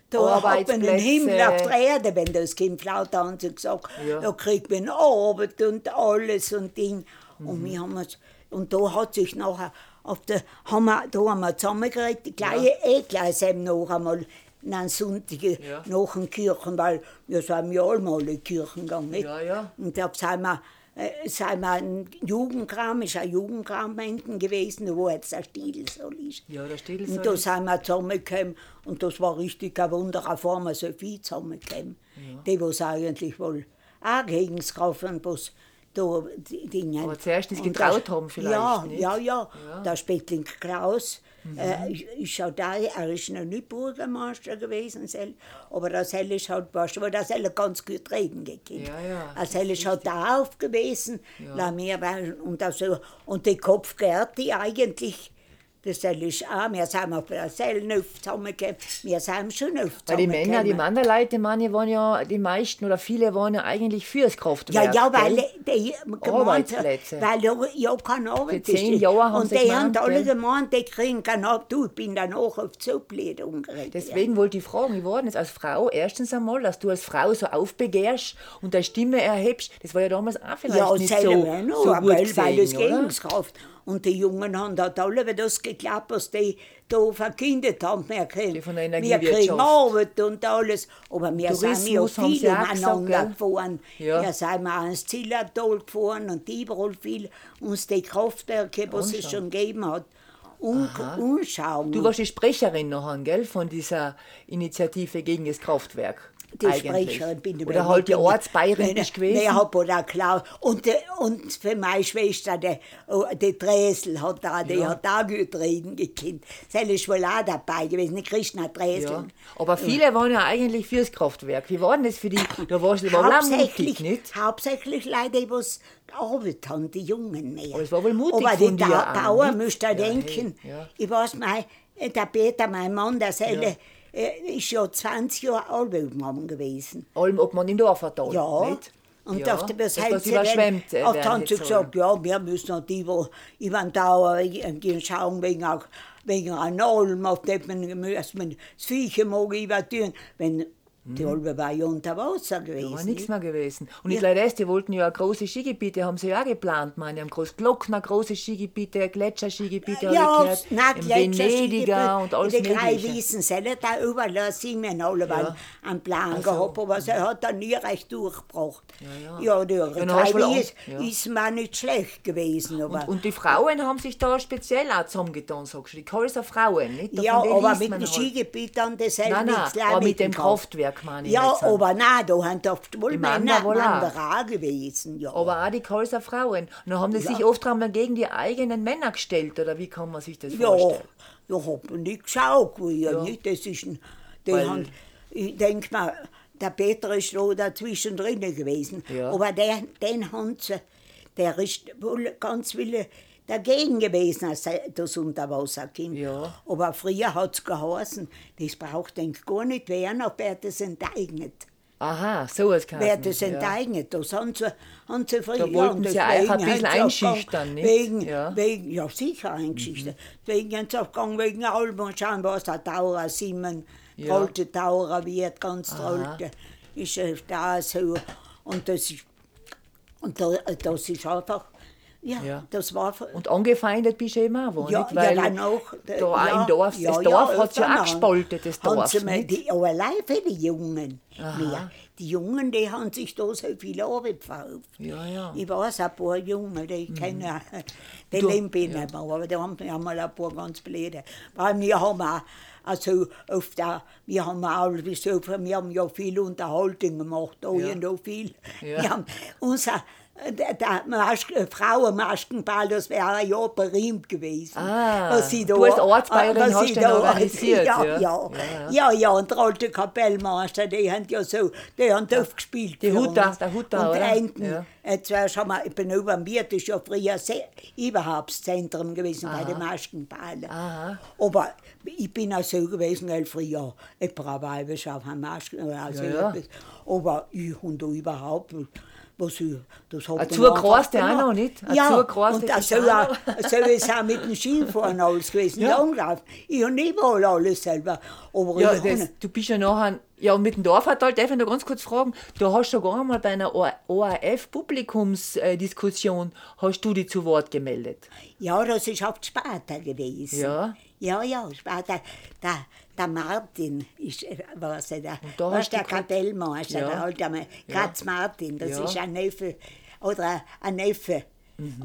da hat man den. Himmel auf der Erde, wenn das kommt. Lauter haben sie gesagt, Ja. da kriegt man Arbeit und alles und Ding. Mhm. Und, wir haben uns, und da hat sich nachher, auf der, haben wir, da haben wir zusammengeredet, die gleiche, eh gleich eben noch einmal einen Sonntag Ja. nach den Kirchen, weil wir sind ja allemal in die Kirchen gegangen. Nicht? Ja, ja. Und da sind wir, äh, sind wir ein Jugendkram, ist ein Jugendkram hinten gewesen, wo jetzt der Stiel so ist. Ja, der Stiel Und da sind wir zusammengekommen und das war richtig ein Wunder, auf einmal so viel zusammengekommen. Die, was eigentlich wohl auch gegen das Kaufen, was da die Dinge. Aber zuerst das getraut haben vielleicht, Ja, nicht? ja, ja, Ja. Der Spettling Klaus äh, ist- auch da, er ist noch nicht Bürgermeister gewesen, aber der Sel ist halt, weißt du, der Sel ganz gut reden gekannt. Ja, ja, Der Sel ist halt da auf gewesen, Ja. und, also, und die Kopfgärte eigentlich, das ist auch, wir sind auf der Sel nicht zusammengekommen, wir sind schon oft Weil die Männer, die. Männerleute, meine, waren ja, die meisten oder viele waren ja eigentlich fürs Ja, Kraftwerk. ja, weil gell? die gemeint Arbeitsplätze. weil ja, ja keine Arbeit Für zehn ist. Jahre haben Und die haben gemeint, alle gell? gemeint, die kriegen keine Arbeit. Du, ich bin dann auch auf so blöd umgeredet. Deswegen wollte ich fragen, wie war denn das als Frau? Erstens einmal, dass du als Frau so aufbegehrst und deine Stimme erhebst, das war ja damals auch vielleicht Ja, nicht so, so gut weil es gesehen, gegen oder? das Kraft. Und die Jungen haben da alle über das geklappt, was die da verkündet haben. Wir kriegen, Die von der wir kriegen Arbeit und alles. Aber wir sind ja Tourismus viel auch umeinander gefahren. Ja. Wir sind mal ans Zillertal gefahren und überall viel uns die Kraftwerke, was es Anschauen. schon gegeben hat, un anschauen. Du warst die Sprecherin noch, gell, von dieser Initiative gegen das Kraftwerk. Die eigentlich. Sprecherin bin ich. Oder halt die Ortsbayerin bist gewesen. Ja, hab oder klar. Und, äh, und für meine Schwester, die, oh, die Dresel, hat da, die Ja. hat auch gut reden gekannt. Sie ist wohl auch dabei gewesen, die Christina Dresel. ja. Aber viele waren ja eigentlich fürs Kraftwerk. Wie war denn das für die? Da warst du Hauptsächlich, nicht? hauptsächlich Leute, die was gearbeitet haben, die Jungen mehr. Aber es war wohl mutig Aber von die dir Bauer müsst ihr Ja, denken. hey, ja. Ich weiß, mein, der Peter, mein Mann, der Selle, äh, ist ja 20 Jahre Albemann gewesen. Allem, ob man in Dorfertal, Ja. nicht? Und ja. auf das Hälse überschwemmt äh, Oft werden haben sie gesagt, ja, wir müssen noch die, wo über den Dauer gehen schauen, wegen, auch- wegen einer Alm, auf der man, dass man das Viecher mag übertun. Wenn, die Albe war ja unter Wasser gewesen. Da war nichts nicht? mehr gewesen. Und nicht leider das, die wollten ja große Skigebiete, haben sie ja auch geplant, meine. Haben groß Glockner, große Skigebiete, Gletscherskigebiete, Ja, nein, gehört. Im Venediger und alles Die drei. Wiesen selber da überall sind wir alle ja. einen Plan Ach so. gehabt, aber sie hat dann nie recht durchgebracht. Ja, ja. ja. die Ja, dann drei Wiesen ja. ist mir nicht schlecht gewesen. Aber Und, und die Frauen haben sich da speziell auch zusammengetan, sagst du. Die Kaiser Frauen, nicht? ja, Von denen aber mit dem halt. Skigebiet an dasselbe Nein, nein, nichts aber mit dem. Kraftwerk, ich Ja, aber nein, da haben doch wohl Die Männer, Männer wohl auch. Männer auch gewesen. Ja. Aber auch die Kaiser Frauen. Und dann haben die Ja. sich oft einmal gegen die eigenen Männer gestellt, oder wie kann man sich das Ja, vorstellen? da hat man nicht geschaut, wo ja, Ja. nicht. Das ist ein, die Weil- haben, ich denke mal, der Peter ist da dazwischen drin gewesen. Ja. Aber der, den haben sie, der ist wohl ganz viele dagegen gewesen, als das unter Wasser kommt. Ja. Aber früher hat es geheißen, das braucht denk gar nicht werden, ob er das enteignet. Aha, so was kann Wer das enteignet, das haben sie, haben sie früher. Da wollten und sie euch ein deswegen bisschen auch einschüchtern, nicht? Wegen, Ja. Mhm. wegen, ja, sicher eingeschüchtert. Wegen haben sie auch gegangen, wegen Alben und schauen, was der Taurer Simon, Ja. ja. alte Taurer wird, ganz alte, ist äh, da so. Und das ist, und da, das ist einfach, ja, Ja. das war. Und angefeindet bist du eben auch, wo Ja, nicht? Weil ja, dann auch. da auch im Dorf, das Dorf hat ja auch gespalten, das Haben Dorf. sie mal die, aber allein für die Jungen Aha. mehr. Die Jungen, die haben sich da so viel Arbeit verkauft. Ja, ja. Ich weiß ein paar Junge, die kennen, die Du- leben bin nicht mehr, aber die haben ja mal ein paar ganz blöde. Weil wir haben auch also auf der, wir haben auch, wir haben ja viel Unterhaltung gemacht, da ja. noch viel. Ja. Wir haben unser, der, der Masch Frauenmaskenball, das wäre ja berühmt gewesen. Ah, was sie du als Ortsbayerin was hast den da- organisiert, Ja, ja. ja, ja, ja, und der alte Kapellmeister, die haben ja so, die haben aufgespielt. Die Hutter, der Hutter, Und? Enten, Ja. jetzt schon mal, ich bin über mir, das ist ja früher sehr, überhaupt das Zentrum gewesen bei den Maskenballen. Aha. Aber ich bin auch so gewesen, weil früher ein paar Weiber schon auf Masken, also Ja, ja. aber ich und da überhaupt, was ich, das hat Zugkreuz, einfach der auch noch nicht? Ein Ja, Zugkreuz, und das soll, auch soll es auch mit dem Skifahren alles gewesen, Ja. ja. langlaufen. Ich habe nicht mal alles selber, aber Ja, das, du bist ja nachher, ja, mit dem Dorfverteil, darf ich noch ganz kurz fragen, du hast sogar einmal bei einer ORF-Publikumsdiskussion, hast du dich zu Wort gemeldet. Ja, das ist auf Sparta gewesen. Ja. Ja, ja, Sparta. Der, der Martin ist, äh, was er da, da was der gesagt- Kapellmeister, Ja. der alte Katz Martin, das Ja. ist ein Neffe, oder ein Neffe,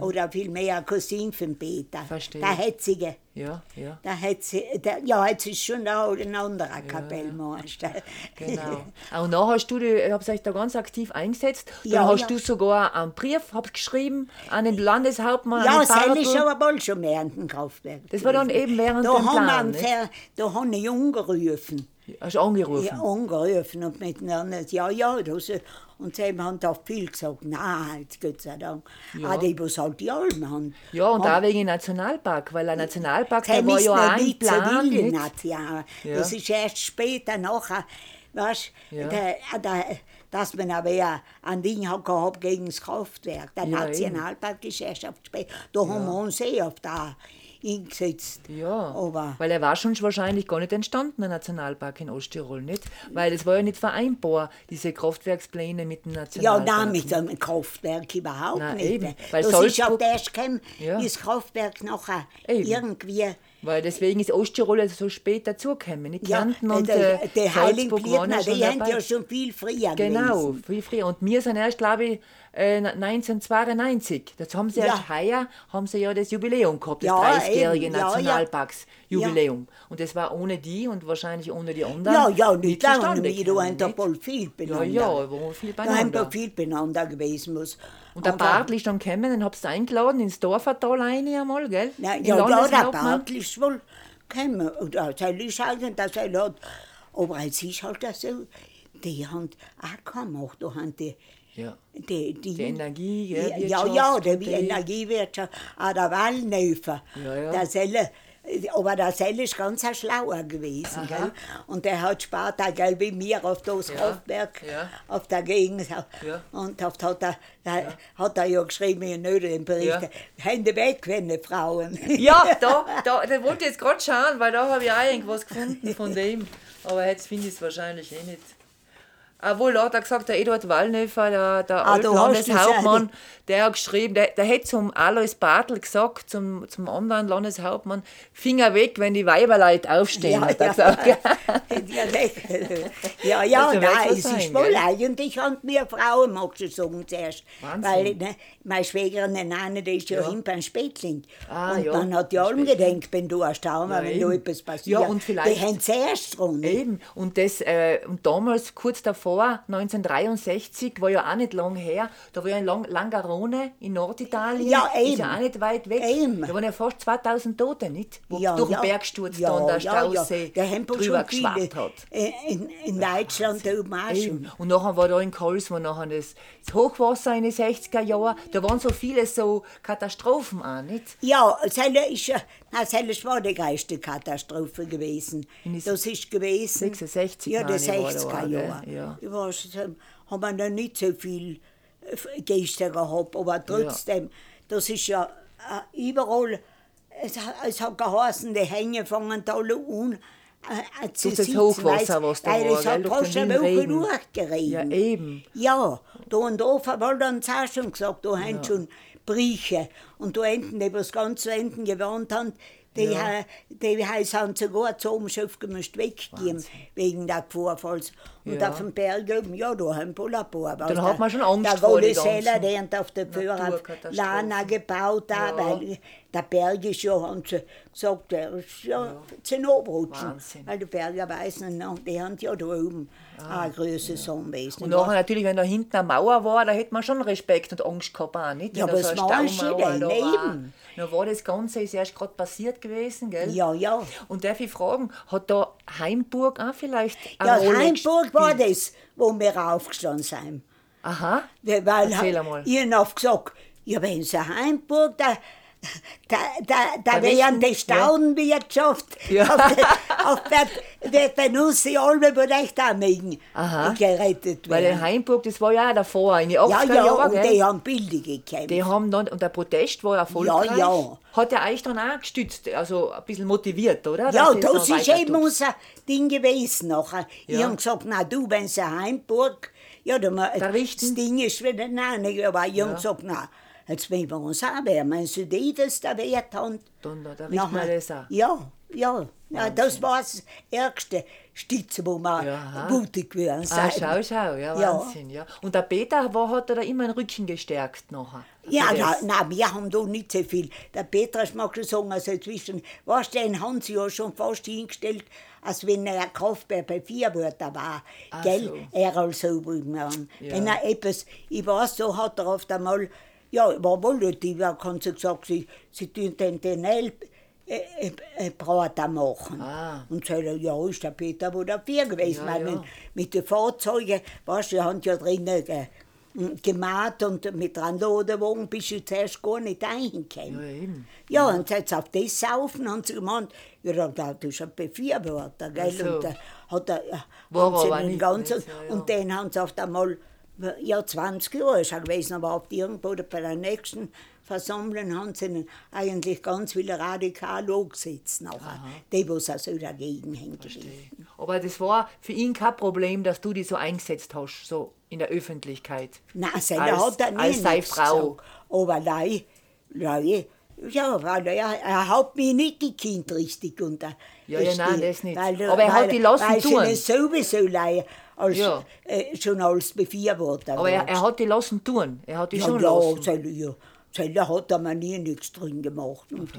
oder vielmehr ein Cousin von Peter. Mhm. Verstehe. Der Hetzige. Ja, ja. Der Hetze, der, ja, jetzt ist schon auch ein anderer Kapellmeister. Genau. Und dann hast du, dich- ich habe euch da ganz aktiv eingesetzt. Dann Ja, hast ja. du sogar einen Brief geschrieben an den Landeshauptmann. an Ja, das ist aber bald schon während dem Kraftwerk. Das war dann eben während da dem haben Plan, wir? Fer- Da haben ich angerufen. Hast du angerufen? Ja, angerufen und miteinander, ja, ja, das, und sie haben da viel gesagt, nein, jetzt Gott sei Dank. Ja. Ah, die, was halt die Almen haben. Ja, und haben, auch wegen Nationalpark, weil ein Nationalpark, der war ja auch ein Plan. Ja. Das ist erst später nachher, weißt Ja. der, der, dass man aber ja ein Ding hat gehabt gegen das Kraftwerk. Der Ja, Nationalpark ist erst auf später. Da haben wir uns eh auf da eingesetzt. Ja, Aber weil er war schon wahrscheinlich gar nicht entstanden, der Nationalpark in Osttirol, nicht? Weil es war ja nicht vereinbar, diese Kraftwerkspläne mit dem Ja, Nationalpark. nein, mit einem Kraftwerk überhaupt Nein, nicht. eben, weil das ist Salzburg- auf erst gekommen, Ja. das Kraftwerk nachher Eben. irgendwie. Weil deswegen ist Osttirol also so spät dazugekommen. Ja, Kärnten und der, äh, Heiligen Salzburg waren ja schon die haben ja schon viel früher Genau, gewesen. viel früher. Und wir sind erst, glaube ich, äh, 1992. Das haben sie Ja. erst heuer, haben sie ja das Jubiläum gehabt, das Ja, 30-jährige eben. Ja, ja. Nationalparksjubiläum. Und das war ohne die und wahrscheinlich ohne die anderen. Ja, ja, nicht lange, wir haben da voll viel Ja, beieinander. ja, wo viel Da haben da beieinander. viel beieinander gewesen. Muss. Und der Bartl ist dann gekommen, den habst du eingeladen ins Dorfertal rein einmal, gell? Ja, In ja, ja der. Bartl ist wohl gekommen. Und das ist eigentlich, das er hat. Aber es ist halt so, die haben auch gemacht. Da haben die, Ja. die, die, Die Energie, ja, ja, ja, ja, die, die- Energiewirtschaft, auch der Wallnöfer. Ja, ja. Der Selle, aber der Selle ist ganz ein schlauer gewesen. Gell? Und der hat später, gell, wie mir auf das Ja, Kraftwerk, ja. auf der Gegend. Ja. Und oft hat er, da hat er ja geschrieben in den Bericht, Ja. Hände weg, wenn die Frauen. Ja, da, da, da wollte ich jetzt gerade schauen, weil da habe ich auch irgendwas gefunden von dem. Aber jetzt finde ich es wahrscheinlich eh nicht. Obwohl, da hat er gesagt, der Eduard Wallnöfer, der, der Ah, Landeshauptmann, der hat geschrieben, der, der hätte zum Alois Bartel gesagt, zum, zum anderen Landeshauptmann, Finger weg, wenn die Weiberleute aufstehen, Ja, hat er ja. gesagt. ja, ja, ja, Also, nein, es ist sein, wohl gell? eigentlich an mir Frauen, magst du sagen zuerst. Wahnsinn. Weil ne, meine Schwägerin, eine Nane, die ist ja, Ja. hin beim Spätling. Ah, und ja, dann hat die allem gedacht, wenn du erstaunt, Ja, wenn eben. da etwas passiert. Ja, und vielleicht- Die haben zuerst dran. Eben. Und, das, äh, und damals, kurz davor, 1963, war ja auch nicht lang her, da war ja in Lang Langarone in Norditalien. Ja, Ist ja auch nicht weit weg. Eben. Da waren ja fast 2000 Tote, nicht? Wo Ja, durch ja. den Bergsturz ja, dann der ja, ja. Stausee Der drüber geschwappt hat. äh, In, in Deutschland da oben auch schon. Und nachher war da in war nachher das, das Hochwasser in den 60er Jahren. Da waren so viele so Katastrophen auch, nicht? Ja, Selle ist ja, nein, Selle war die größte Katastrophe gewesen. Das ist gewesen. 66 Ja, die meine ich, war da 60er auch, gell? Jahre. Ja. Ich weiß, es haben wir noch nicht so viel äh, Gäste gehabt, aber trotzdem, das ist ja äh, überall, es, hat- es hat geheißen, die Hänge fangen alle an. Äh, zu Durch das Hochwasser, was da weil war, es gell, hat fast eine Woche durchgeregnet. Ja, eben. Ja, da und da haben sie auch schon gesagt, da haben schon Brieche. Und da enden, die was ganz zu Enden gewarnt haben, die, Ja. ja. die haben sogar zum Schiff gemusst weggehen, wegen der Vorfalls. Und Ja. auf dem Berg oben, ja, da haben wir ein. Aber Dann hat der- man schon Angst Der vor die Wolle-Seller, ganzen der auf der Führer. Lana gebaut, da, Ja. weil der Berg ist ja, haben sie gesagt, der ist ja, zum Abrutschen. Wahnsinn. Weil die Berger weißen, und die haben ja da oben Ah, eine große Sonnenwesen. Und nachher natürlich, wenn da hinten eine Mauer war, da hätte man schon Respekt und Angst gehabt, auch, nicht? Ja, da was so eine machen Sie denn? da war. Eben. Dann war das Ganze ist erst gerade passiert gewesen, gell? Ja, ja. Und darf ich fragen, hat da Heimburg auch vielleicht eine Ja, Heimburg war das, wo wir aufgestanden sind. Aha. Weil, Erzähl einmal. ich hab gesagt, ja, wenn sie Heimburg, da, da, da, da Da wären die Staudenwirtschaft Ja. auf, der, auf der, alle wo recht anmelden Aha. gerettet Weil werden. in Heimburg, das war ja auch davor, in den 80er Ja, ja, Jahren, und gell? die haben Bilder gekämpft. Die haben dann, und der Protest war erfolgreich. Ja, ja. Hat er euch dann auch gestützt, also ein bisschen motiviert, oder? Ja, das ist eben tut? unser Ding gewesen nachher. Ich Ja. hab gesagt, na du, wenn sie Heimburg, ja, dann, Da das Ding ist wieder nein, aber ich hab gesagt, na, jetzt wollen wir uns auch wehren. Wenn sie die das da wert haben, Dann- da richten wir das auch. Ja, ja. ja das war das ärgste Stütze, wo wir Ja, mutig Ah, sind. schau, schau, ja, Ja. Wahnsinn, ja. Und der Peter war, hat er da immer den Rücken gestärkt nachher. Ja, das. na, wir haben da nicht so viel. Der Petras mag schon sagen, also inzwischen, weißt du, den haben sie ja schon fast hingestellt, als wenn er ein Kraftwerk bei Vierwörter war. Ach Gell? so. Er als Obermann. Ja. Wenn er etwas, ich weiß, so hat er oft einmal, ja, war wohl nicht, ich kann sie gesagt, sie, sie tun den, den El, äh, äh, äh, Brater machen. Ah. Und so, ja, ist der Peter wohl dafür gewesen, Ja, weil ja. mit den Fahrzeugen, weißt du, die haben ja drinnen ge, gemacht und mit dran Ladewagen bist du zuerst gar nicht reingekommen. Ja, eben. Ja, und jetzt auf das Saufen haben sie gemeint, ja, da- ist ein Befürworter, gell? So. Und da hat er, äh, War haben sie den nicht, ganzen, ja, ja. Und den haben sie auf einmal, ja, 20 Jahre ist er gewesen, aber auf irgendwo bei der nächsten Versammlung haben sie ihn eigentlich ganz wieder radikal angesetzt nachher. Die, was also dagegen hängen. Aber das war für ihn kein Problem, dass du die so eingesetzt hast, so in der Öffentlichkeit. Nein, Als- hat er nie als seine Frau. gesagt. Aber nein, nein, ja, weil er, er hat mich nicht gekannt richtig unter. Ja, ja, nein, das nicht. Weil, Aber er hat weil, die lassen weil tun. sie ihn sowieso leihen, als, Ja. äh, schon als Befürworter. Aber er, er hat die lassen tun. Er hat die ja, schon ja, lassen. Seine, ja, seine hat er mir nie nichts drin gemacht. Und,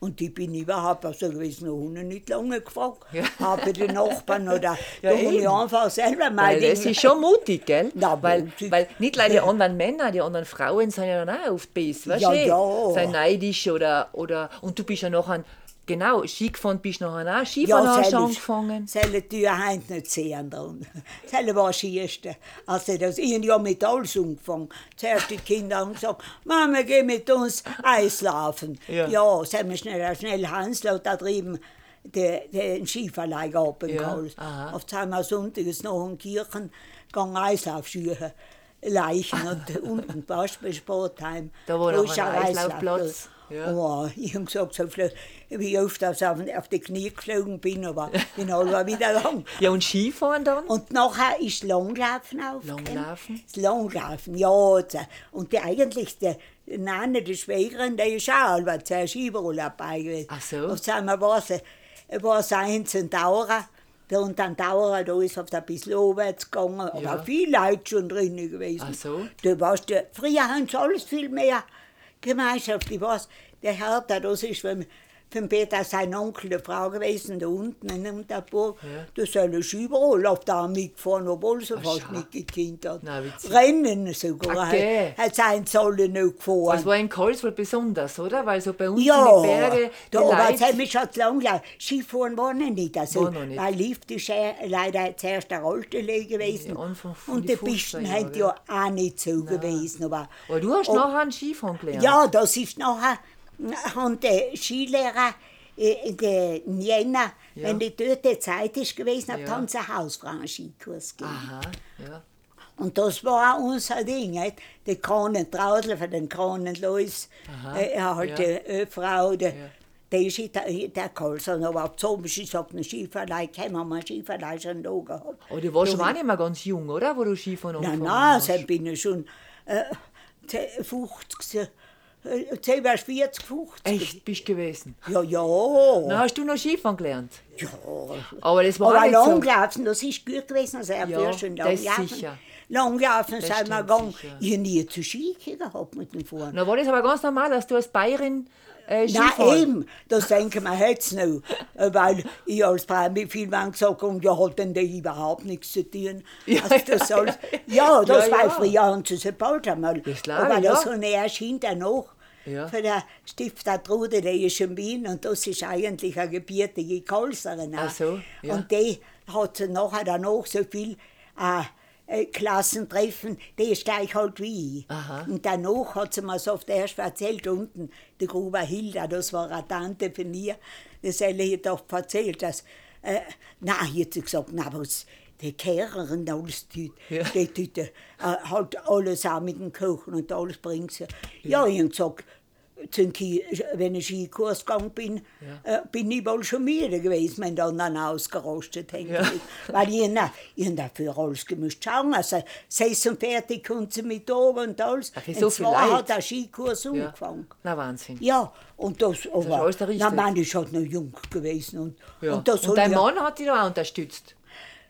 und ich bin überhaupt also gewesen, ohne nicht lange gefragt. Ja. Habe die Nachbarn oder Ja, da ich einfach selber mal Weil das ist schon mutig, gell? Ja, weil, mutig. weil nicht leider die anderen Männer, die anderen Frauen sind ja dann auch oft besser, weißt Ja, du? ja. Sind neidisch oder, oder, und du bist ja nachher, genau, Ski gefahren bist nachher auch, Skifahren hast du angefangen. Seine Tür heint nicht sehen dran. Seine war das Erste. Als er das, ich hab ja mit alles angefangen. Zuerst die Kinder haben gesagt, Mama, geh mit uns Eislaufen. Ja. Ja, sind wir schnell, schnell Hanslau da drüben den, den Skiverleih in Ja. Auf zweimal Sonntags noch in die Kirchen, gegangen Eislaufschuhe leichen und unten warst bei Sportheim. Da war noch ein Eislauf- Eislaufplatz. Ja. Oh, ich habe gesagt, so viel, wie oft ich auf, auf die Knie geflogen bin, aber bin alle wieder lang. Ja, und Skifahren dann? Und nachher ist Langlaufen aufgekommen. Langlaufen? Das Langlaufen, ja. das- Und die, eigentlich der Name der Schwägerin, der ist auch aber zuerst überall dabei gewesen. Ach so. Auf einmal war sie, war sie Dauer. Und dann Dauer, da ist es ein bisschen aufwärts gegangen, aber Ja. viele Leute schon drin gewesen. Ach so. Du weißt, früher haben sie alles viel mehr Gemeinschaft. Ich weiß, der Hertha, das ist von, von Peter sein Onkel, der Frau gewesen, da unten in der Burg. Ja. Da soll er überall auf der mitgefahren, obwohl sie Ach, fast schau. nicht gekannt hat. Witzig. Rennen sogar. Okay. Hat sein Zolle noch gefahren. Das war in Karlsruhe besonders, oder? Weil so bei uns ja, in den Bergen, die da, aber jetzt haben wir schon zu lang gelaufen. Skifahren war noch nicht. Also, War noch nicht. Weil Lift ist ja leider zuerst der alte gewesen. Ja, und die die Pisten 50er haben ja auch nicht so gewesen. Aber, Aber du hast Oh, nachher einen Skifahren gelernt. Ja, das ist nachher, haben die Skilehrer äh, der Jänner, Ja. wenn die dort Zeit ist gewesen, hat Ja. haben sie einen Hausfrauen-Skikurs gegeben. Aha, ja. Und das war auch unser Ding. Nicht? Die Kronentraudler von den Kronenlois, äh, halt ja. die äh, Frau, die, Ja. die ist der, der Karlsson, aber auf zum ist auf den Skiverleih haben wir einen Skiverleih schon da gehabt. Aber du warst schon auch nicht mehr ganz jung, oder? Wo du Skifahren Nein, angefangen nein, hast. dann bin ich schon äh, 50, Äh, Jetzt wärst 40, 50. Echt, bist du gewesen? Ja, ja. Na, hast du noch Skifahren gelernt? ja. Aber das war Aber nicht so. Langlaufen, das ist gut gewesen, also er Ja, schon das Langlaufen. sicher. Langlaufen Das sind wir gegangen. sicher. Ich habe nie zu Ski gehabt mit dem Fahren. Na, war das aber ganz normal, dass du als Bayerin äh, Nein, eben, das denken wir jetzt noch. Äh, Weil ich als Frau mit viel Mann gesagt habe, ja, hat denn der überhaupt nichts zu tun. Ja, also das ja, alles, ja. das Ja, war ja. früher haben sie es gebaut einmal. Das Aber das ja. habe ich erst hinterher noch. Ja. Für der Stifter Trude, der ist in Wien und das ist eigentlich eine gebürtige Kalserin. Ach so, ja. Und die hat sie nachher danach so viel äh, äh, Klassentreffen, die ist gleich halt wie ich. Aha. Und danach hat sie mir so oft erst erzählt, unten, die Gruber Hilda, das war eine Tante von mir, das hat ich doch erzählt, dass, äh, nein, hat sie gesagt, na was, die Kehrerin alles tut, Ja. die tut äh, halt alles auch mit dem Kochen und alles bringt sie. Ja, ich habe gesagt, zum Ki- wenn ich Skikurs gegangen bin, äh, bin ich wohl schon müde gewesen, wenn dann dann ausgerostet hängt. Ja. Weil ich, na, ich dafür alles gemusst schauen. Also, sechs und fertig kommt sie mit oben und alles. Ach, so und zwar hat der Skikurs Ja. angefangen. Na, Wahnsinn. Ja, und das, aber, alles der na. Mann ist halt noch jung gewesen. Und, Ja. und das und dein ja, Mann hat dich auch unterstützt.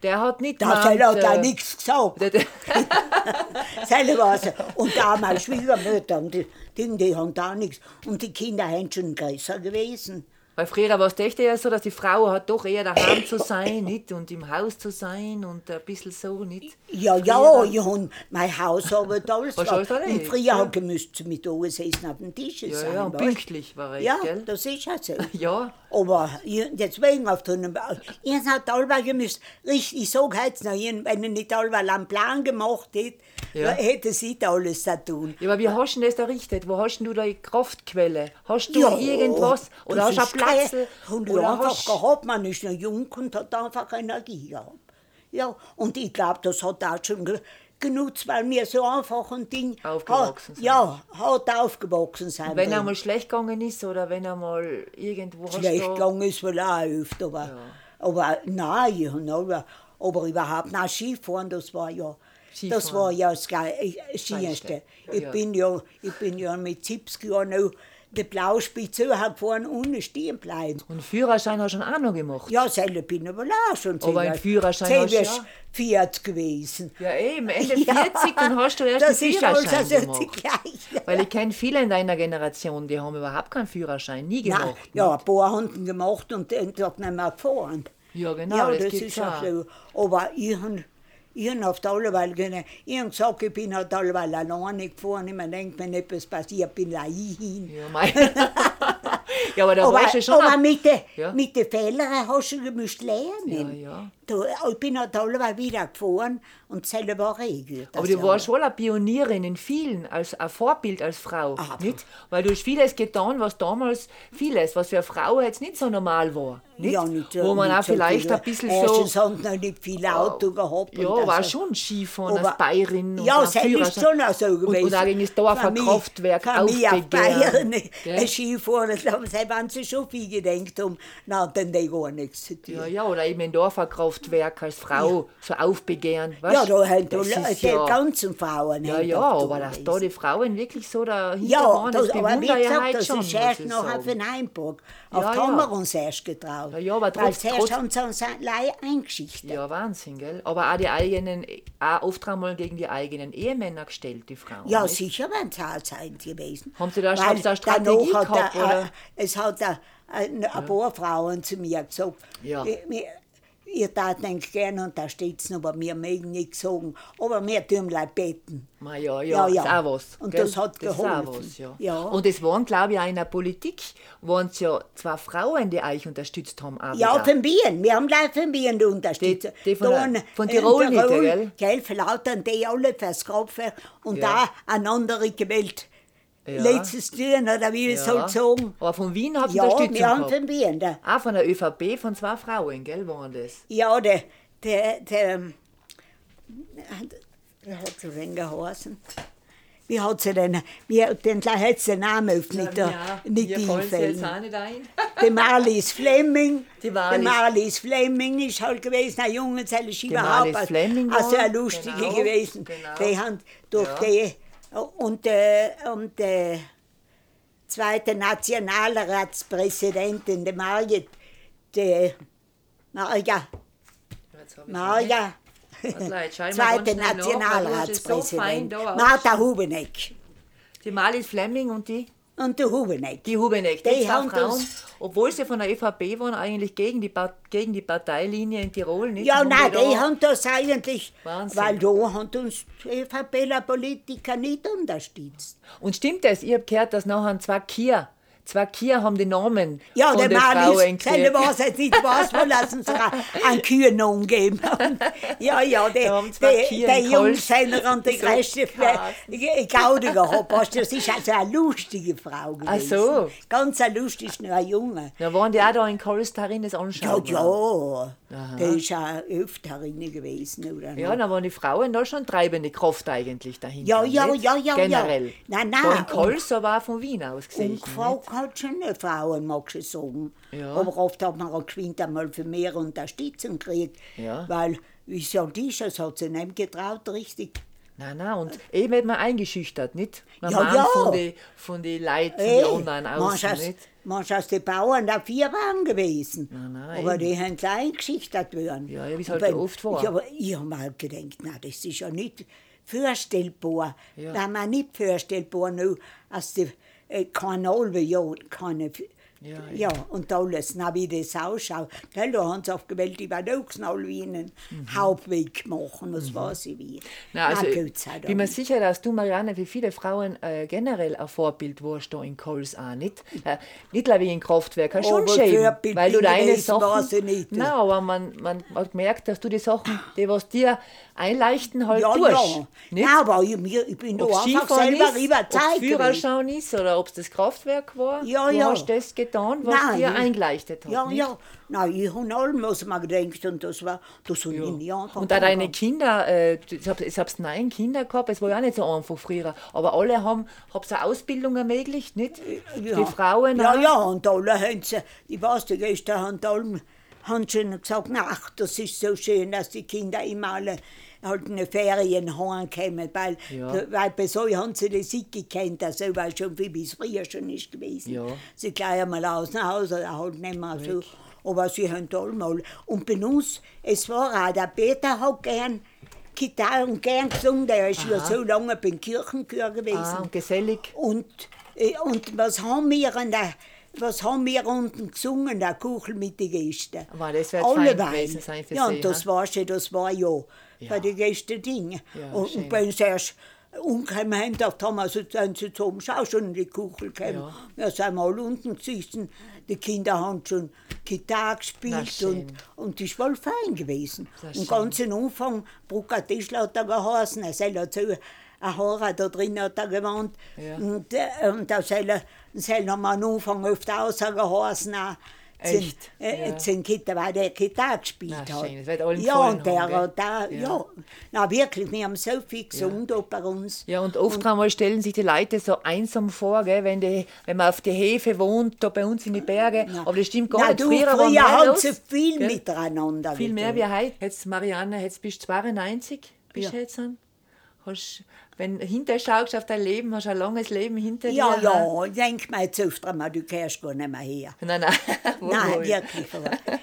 Der hat nicht da gemeint, hat er äh, nichts gesagt. der- der- Selber war's. Und da meine Schwiegermütter, und die, die, die haben da nichts. Und die Kinder sind schon größer gewesen. Weil früher war es echt eher so, dass die Frau hat doch eher daheim zu sein, nicht? Und im Haus zu sein und ein bisschen so, nicht? Ja, ja, ich hab mein Haus aber alles. Alles gehabt. Und früher ja. gemüsst sie mit Essen auf dem Tisch Ja, sein. ja, und weißt? pünktlich war er, Ja, gell? das ist ja so. Ja. Aber deswegen auf den Ihr habt allweil gemüsst. Richtig, ich sag jetzt noch, wenn ich nicht allweil einen Plan gemacht hätte, Ja. hätte sie da alles zu tun. Ja, aber wie hast du das errichtet? Wo hast du da die Kraftquelle? Hast du Ja, irgendwas? Oder hast du einen Platz? Und Oder einfach hast gehabt, man ist noch jung und hat einfach Energie gehabt. Ja, und ich glaube, das hat auch schon genutzt, weil wir so einfach ein Ding Aufgewachsen hat, sind. Ja, hat aufgewachsen sein. wenn drin. einmal schlecht gegangen ist oder wenn einmal irgendwo Schlecht gegangen ist wohl auch öfter, aber, aber nein, ich aber, überhaupt nicht Skifahren, das war ja, das Skifahren. war ja das Ge- äh. Ich, Ja. bin ja, ich bin ja mit 70 Jahren noch die Blauspitze gefahren, ohne stehen bleiben. Und Führerschein hast du auch noch gemacht? Ja, selber bin ich aber auch schon Aber einen zehn- Führerschein hast du ja? 40 gewesen. Ja, eben, Ende Ja. 40, dann hast du erst Das ist alles Führerschein also die gemacht. gleiche. Weil ich kenne viele in deiner Generation, die haben überhaupt keinen Führerschein, nie Nein, gemacht. ja, ein paar haben gemacht und Tag nicht mehr gefahren. Ja, genau, ja, das das, ist auch. so. Aber ich habe ich hab oft alleweil gene- ich hab gesagt, ich bin halt alleweil alleine gefahren. Ich denke, wenn etwas passiert, bin ich hin. Ja, mein. ja, aber da aber warst du schon. aber ab- mit den Ja. mit den Fehlern hast du müsst lernen. Ja, ja. Du, ich bin halt alleweil wieder gefahren und selber war gut. aber du warst Jahr. wohl eine Pionierin in vielen, als ein Vorbild als Frau. Aber- Nicht? Weil du hast vieles getan, was damals, vieles, was für eine Frau jetzt nicht so normal war. Nicht? Ja, nicht, so- Wo man nicht auch so vielleicht viel. ein bisschen Erstens so. haben noch nicht viel Auto gehabt. Ja, und war also- schon Skifahren als Bayerin. und Ja, ein selbst schon auch so Und, gewesen. und auch gegen das Für mich- Kraftwerk für mich auf aufbegehren. Bayern ein Skifahren, sie haben sich schon viel gedacht um, na, dann die gar nichts zu tun. Ja, ja, oder eben ein Dorferkraftwerk als Frau so aufbegehren. Ja, weißt? da haben Das die, ja, ganzen Frauen. ja, ja, aber da dass da die Frauen wirklich so dahinter Ja, waren, das, das, aber wie gesagt, heute das schon, ist erst auf den Heimburg. Auf Ja, die ja. haben wir uns erst getraut. Ja, ja, aber Weil zuerst trotz- haben sie uns allein eingeschichtet. Ja, Wahnsinn, gell? Aber auch die eigenen, auch oft einmal gegen die eigenen Ehemänner gestellt, die Frauen. Ja, nicht? sicher werden es auch sein gewesen. Haben Sie da- Weil haben Sie da Strategie gehabt, er, oder? äh, Es hat er, ein, ein paar Frauen zu mir gesagt, Ja. "Wir- wir- ihr tat nicht gerne noch, aber wir mögen nicht sagen, aber wir tun gleich beten. Ma, ja, ja, Ja, ja. ist auch was. Und gell? das hat das geholfen. was, ja. Ja. Und es waren, glaube ich, auch in der Politik, waren es ja zwei Frauen, die euch unterstützt haben. Ja, von Wien. Wir haben gleich von Wien die Unterstützung. Die- die von der- Da in- von in Tirol nicht, gell? Gell, für lauter die alle fürs Kraftwerk und Ja. da eine andere gewählt. Ja. Letztes Tun, oder wie ich soll sagen. Aber von Wien hat es Ja, Unterstützung wir haben von Wien. Der, Auch von der ÖVP, von zwei Frauen, gell, waren das. Ja, der, der, der, wie hat sie denn geheißen? Wie hat sie denn, wie, den hat sie den Namen auf, nicht, der, nicht einfällen. auch nicht ein. Die Marlies Fleming. Die Marlies. Marlies Fleming ist halt gewesen, eine junge Zelle ist überhaupt Marlies Fleming also eine lustige genau, gewesen. genau. Die haben durch Ja. die und, äh, und äh, zweite Nationalratspräsidentin, die Marja, die Marja, Marja, zweite so Nationalratspräsidentin, Martha Hubeneck. Die Marlies Fleming und die, Und der Hubeneck. die Hubeneck, Die die haben Frauen, das- obwohl sie von der ÖVP waren, eigentlich gegen die, gegen die Parteilinie in Tirol. Nicht? Ja, nein, da- die haben das eigentlich, Wahnsinn. weil da haben uns die ÖVP-Politiker nicht unterstützt. Und stimmt das? Ich habe gehört, dass nachher zwei Kier, zwei Kier haben die Namen Ja, von der den Mann Frauen ist, gekriegt. weiß jetzt nicht was, wir lassen sich einen Kühen geben. Ja, ja, Kühe der in Kolz. Jungsänger und größte Kassen. Gaudiger hast. Das ist also eine lustige Frau gewesen. Ach so. Ganz ein lustig, nur ein Junge. Da waren die auch da in Kolz darin das Ja, anschauen. ja, der ist auch öfter drin gewesen, oder? Ja, da waren die Frauen da schon treibende Kraft eigentlich dahinter. Ja, ja, ja, ja, ja. Generell. Nein, Da nein, in Kolz, aber auch von Wien aus gesehen. Hat schon eine Frauen, mag ich sagen. Ja. Aber oft hat man auch geschwind einmal für mehr Unterstützung gekriegt. Ja. Weil, wie soll die schon, es hat sich nicht getraut, richtig. Nein, nein, und eben hat man eingeschüchtert, nicht? Man Ja, ja. von den von die Leuten, anderen außen, manches, nicht? manches die Bauern da vier waren gewesen. nein, aber eben. die haben gleich eingeschüchtert worden. Ja, ja, wie es halt oft war. Ich, aber ich habe mir halt gedacht, na, das ist ja nicht vorstellbar. Ja. Wenn man nicht vorstellbar, nur, als die äh, Kanal, ja, keine. Ja, Ja, und alles, na, wie das ausschaut. Gell, da haben sie ich werde auch schnell wie einen Hauptweg machen, das weiß ich wie. Mhm. Na, also, Gott sei bin mir sicher, dass du, Marianne, für viele Frauen äh, generell ein Vorbild warst da in Kols auch, nicht? Äh, nicht wie in Kraftwerk, äh, schon schön, weil du ich deine Sachen... weiß ich nicht. Nein, aber man, man hat gemerkt, dass du die Sachen, die was dir einleichten, halt Ja, tust. ja. Nicht? Nein, aber ich, mir- ich bin Ob es einfach selber ob überzeugt. gewesen. Führerschein ist oder ob es das Kraftwerk war. Ja, du ja. hast das getan, was Nein, dir ich- eingeleuchtet hat. Ja, nicht? ja. Nein, ich habe allem, was man gedacht und das war, das habe ich nie angefangen. Und auch deine Kinder, äh, ich habe neun Kinder gehabt, es war ja auch nicht so einfach früher, aber alle haben hab's eine Ausbildung ermöglicht, nicht? Die Frauen Ja, auch. ja, und alle haben sie, ich weiß, die gestern haben alle haben schon gesagt, ach, das ist so schön, dass die Kinder immer alle halt in den Ferien heimkommen, weil, Ja. weil bei so haben sie das nicht gekannt, also weil schon wie bis früher schon ist gewesen. Ja. Sie gleich einmal aus dem Haus oder halt nicht mehr so. Aber sie haben allemal. Und bei uns, es war auch, der Peter hat gern Gitarre und gern gesungen, der ist ja so lange beim Kirchenchor gewesen. Ah, und gesellig. Und, äh, und was haben wir an der, was haben wir unten gesungen, der Kuchel mit den Gästen? Aber das wird Alle Wein. sein für Ja, Sie, und das ha? war schon, das war ja, für die Gäste Ding. Ja, und, schön. und wenn sie erst umgekommen haben, dachte haben wir, so sind sie zum Schau schon in die Kuchel gekommen. Ja. Ja. sind wir alle unten gesessen. Die Kinder haben schon Gitarre gespielt und, und das war fein gewesen. Und ganz am Anfang, Brucker Tischler hat er geheißen, er soll dazu ein Haarer da drin hat er gewohnt. Ja. Und, äh, und da soll er, soll haben wir am Anfang oft rausgeheißen, auch zum, Echt? äh, Ja. Gitarre, weil der Gitarre gespielt Na, hat. schön, das wird allen ja, und der haben, hat da, Ja. ja. Na wirklich, wir haben so viel gesungen da bei uns. Ja, und oft einmal stellen sich die Leute so einsam vor, gell, wenn, die, wenn man auf die Hefe wohnt, da bei uns in die Berge. Aber das stimmt gar Nein, nicht. du, Früher, früher, war mehr haben sie viel gell? miteinander Viel mehr getan. wie heute. Jetzt, Marianne, jetzt bist du 92, bist Ja. du jetzt an. Hast, wenn du hinter schaust auf dein Leben, hast du ein langes Leben hinter Ja, dir. ja, ich denke mir jetzt öfter mal, du kehrst gar nicht mehr her. Nein, nein. Nein, wohl. wirklich.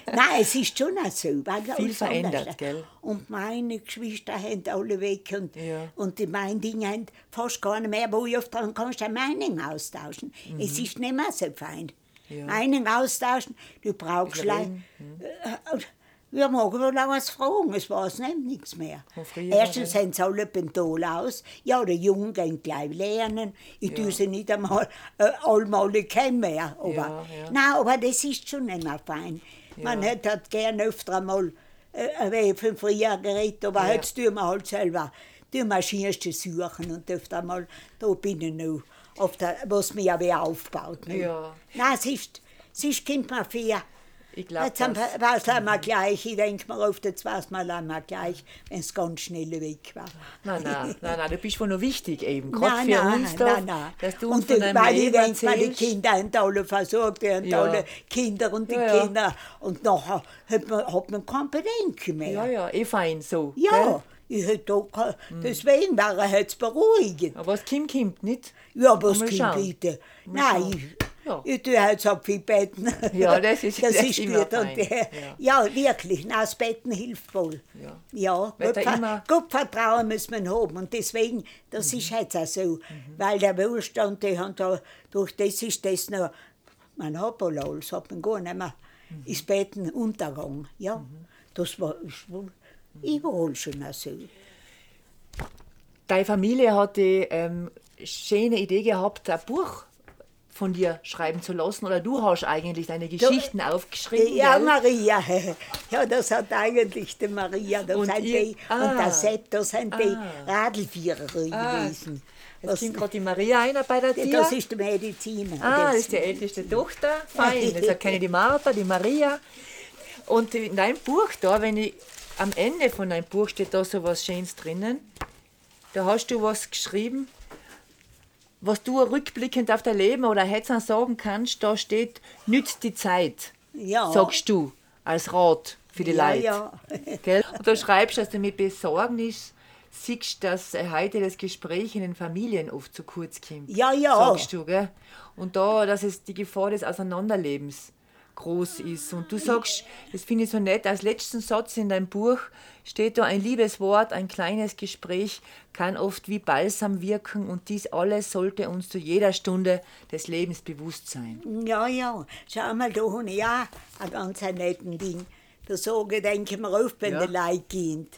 Nein, es ist schon auch so. Viel verändert, anders. gell? Und meine Geschwister haben alle weg und, Ja. und die mein Dinge haben fast gar nicht mehr, wo ich oft dran kannst eine Meinung austauschen. Es ist nicht mehr so fein. Mhm. Ja. Meinung austauschen, du brauchst gleich. Wir mogen wohl auch was fragen, es weiß nicht nichts mehr. Früher Erstens haben sie alle Tal aus. Ja, die Jungen gehen gleich lernen. Ich tue sie nicht einmal äh, allemal kennen mehr. Aber, Ja, ja. Nein, aber das ist schon nicht mehr fein. Man Ja. hat halt gern öfter einmal äh, von früher geredet, aber Ja. jetzt tun wir halt selber die Maschinenste suchen und öfter mal, da bin ich noch, auf der, was mir ja wer aufbaut. Ne? Ja. Nein, es ist, es ist mir fair. Ich glaube, Jetzt das. wir- weiß wir gleich, ich denke mir oft, jetzt weiß man einmal gleich, wenn es ganz schnell weg war. Nein, nein, nein, nein, du bist wohl noch wichtig eben. Gerade für nein, uns nein, nein. dass du uns und von deinem weil ich denke, mal, die. Kinder haben alle versorgt, die haben Ja. alle Kinder und die Ja, ja. Kinder. Und nachher hat man, hat man kein Bedenken mehr. Ja, ja, eh fein so. Ja, gell? Ich hätte auch kein, deswegen war er jetzt beruhigend. Aber was Kim kommt, nicht? Ja, was Mal Kind schauen. bitte? Mal Nein, ich, Ja. ich tue halt so viel Betten. Ja, das ist- das ist gut. Und, äh, ja. wirklich, nein, das Betten hilft wohl. Ja. Ja, Weil gut, ver gut Vertrauen haben. Und deswegen, das ist jetzt auch so. Weil der Wohlstand, die haben da, durch das ist das noch, man hat wohl alles, hat man gar nicht mehr, ist Betten Untergang. Ja, das war ist wohl überall schon auch so. Deine Familie hat die ähm, schöne Idee gehabt, ein Buch von dir schreiben zu lassen. Oder du hast eigentlich deine Geschichten aufgeschrieben. Ja, gell? Maria. Ja, das hat eigentlich die Maria. Das Und sind ihr- die, ah. und der Sepp, das sind die Ah. Radlführer Ah, gewesen. Jetzt Das, kommt gerade die Maria einer bei der Tür. das ist der Mediziner. Ah, das ist die älteste Tochter. Fein. Jetzt kenne ich die Martha, die Maria. Und in deinem Buch da, wenn ich am Ende von deinem Buch steht da so was Schönes drinnen. Da hast du was geschrieben, was du rückblickend auf dein Leben oder du sagen kannst, da steht, nützt die Zeit, Ja. sagst du, als Rat für die Ja, Leute. ja. Gell? Und da schreibst du, dass du mit Besorgnis siehst, dass heute das Gespräch in den Familien oft zu kurz kommt. Ja, ja. Sagst du, gell? Und da, dass es die Gefahr des Auseinanderlebens groß ist. Und du sagst, das finde ich so nett, als letzten Satz in deinem Buch steht da, ein liebes Wort, ein kleines Gespräch kann oft wie Balsam wirken und dies alles sollte uns zu jeder Stunde des Lebens bewusst sein. Ja, ja. Schau mal, da habe ich auch ein ganz netten Ding. Da sage ich, denke mir auf, wenn Ja. die Leute gehen.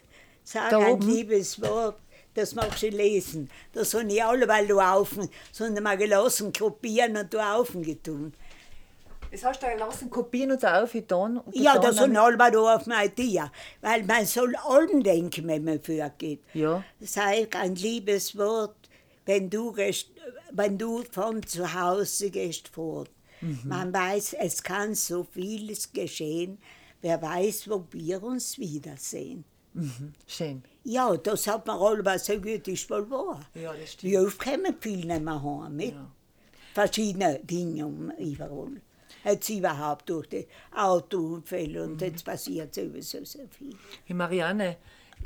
Sag Da ein oben? liebes Wort, das magst du lesen. Das habe ich alle weil du aufen, sondern mal gelassen, kopieren und du aufgetun. Das hast du da gelassen, kopieren und da aufgetan. und Ja, das sind alle da auf meine Idee. Weil man soll allen denken, wenn man vorgeht. Ja. Sei ein liebes Wort, wenn du, gehst, wenn du von zu Hause gehst fort. Mhm. Man weiß, es kann so vieles geschehen. Wer weiß, wo wir uns wiedersehen. Schön. Ja, das hat man alle so gut, ist wohl wahr. Ja, das stimmt. Wie oft kommen viele nicht mehr heim mit Ja. verschiedenen Dingen um überall. Jetzt überhaupt durch die Autounfälle und jetzt passiert sowieso so viel. Hey Marianne,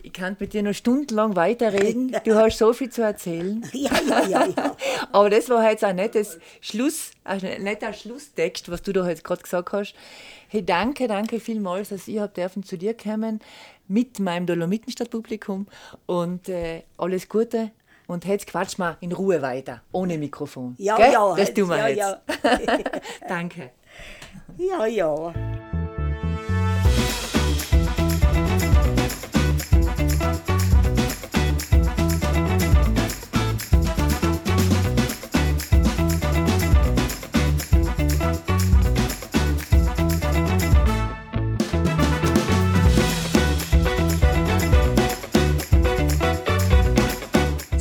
ich kann mit dir noch stundenlang weiterreden. Du hast so viel zu erzählen. Ja, ja, ja, ja. Aber das war jetzt ein nettes Schluss, ein netter Schlusstext, was du da jetzt gerade gesagt hast. Hey, danke, danke vielmals, dass ich hab dürfen zu dir kommen mit meinem Dolomitenstadtpublikum und äh, alles Gute. Und jetzt quatsch mal in Ruhe weiter, ohne Mikrofon. Ja, Gell? ja, Das tun wir ja, jetzt. ja. danke. Ja, ja.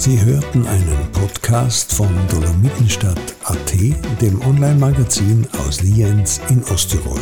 Sie hörten einen Podcast von Dolomitenstadt.at, dem Online-Magazin aus Lienz in Osttirol.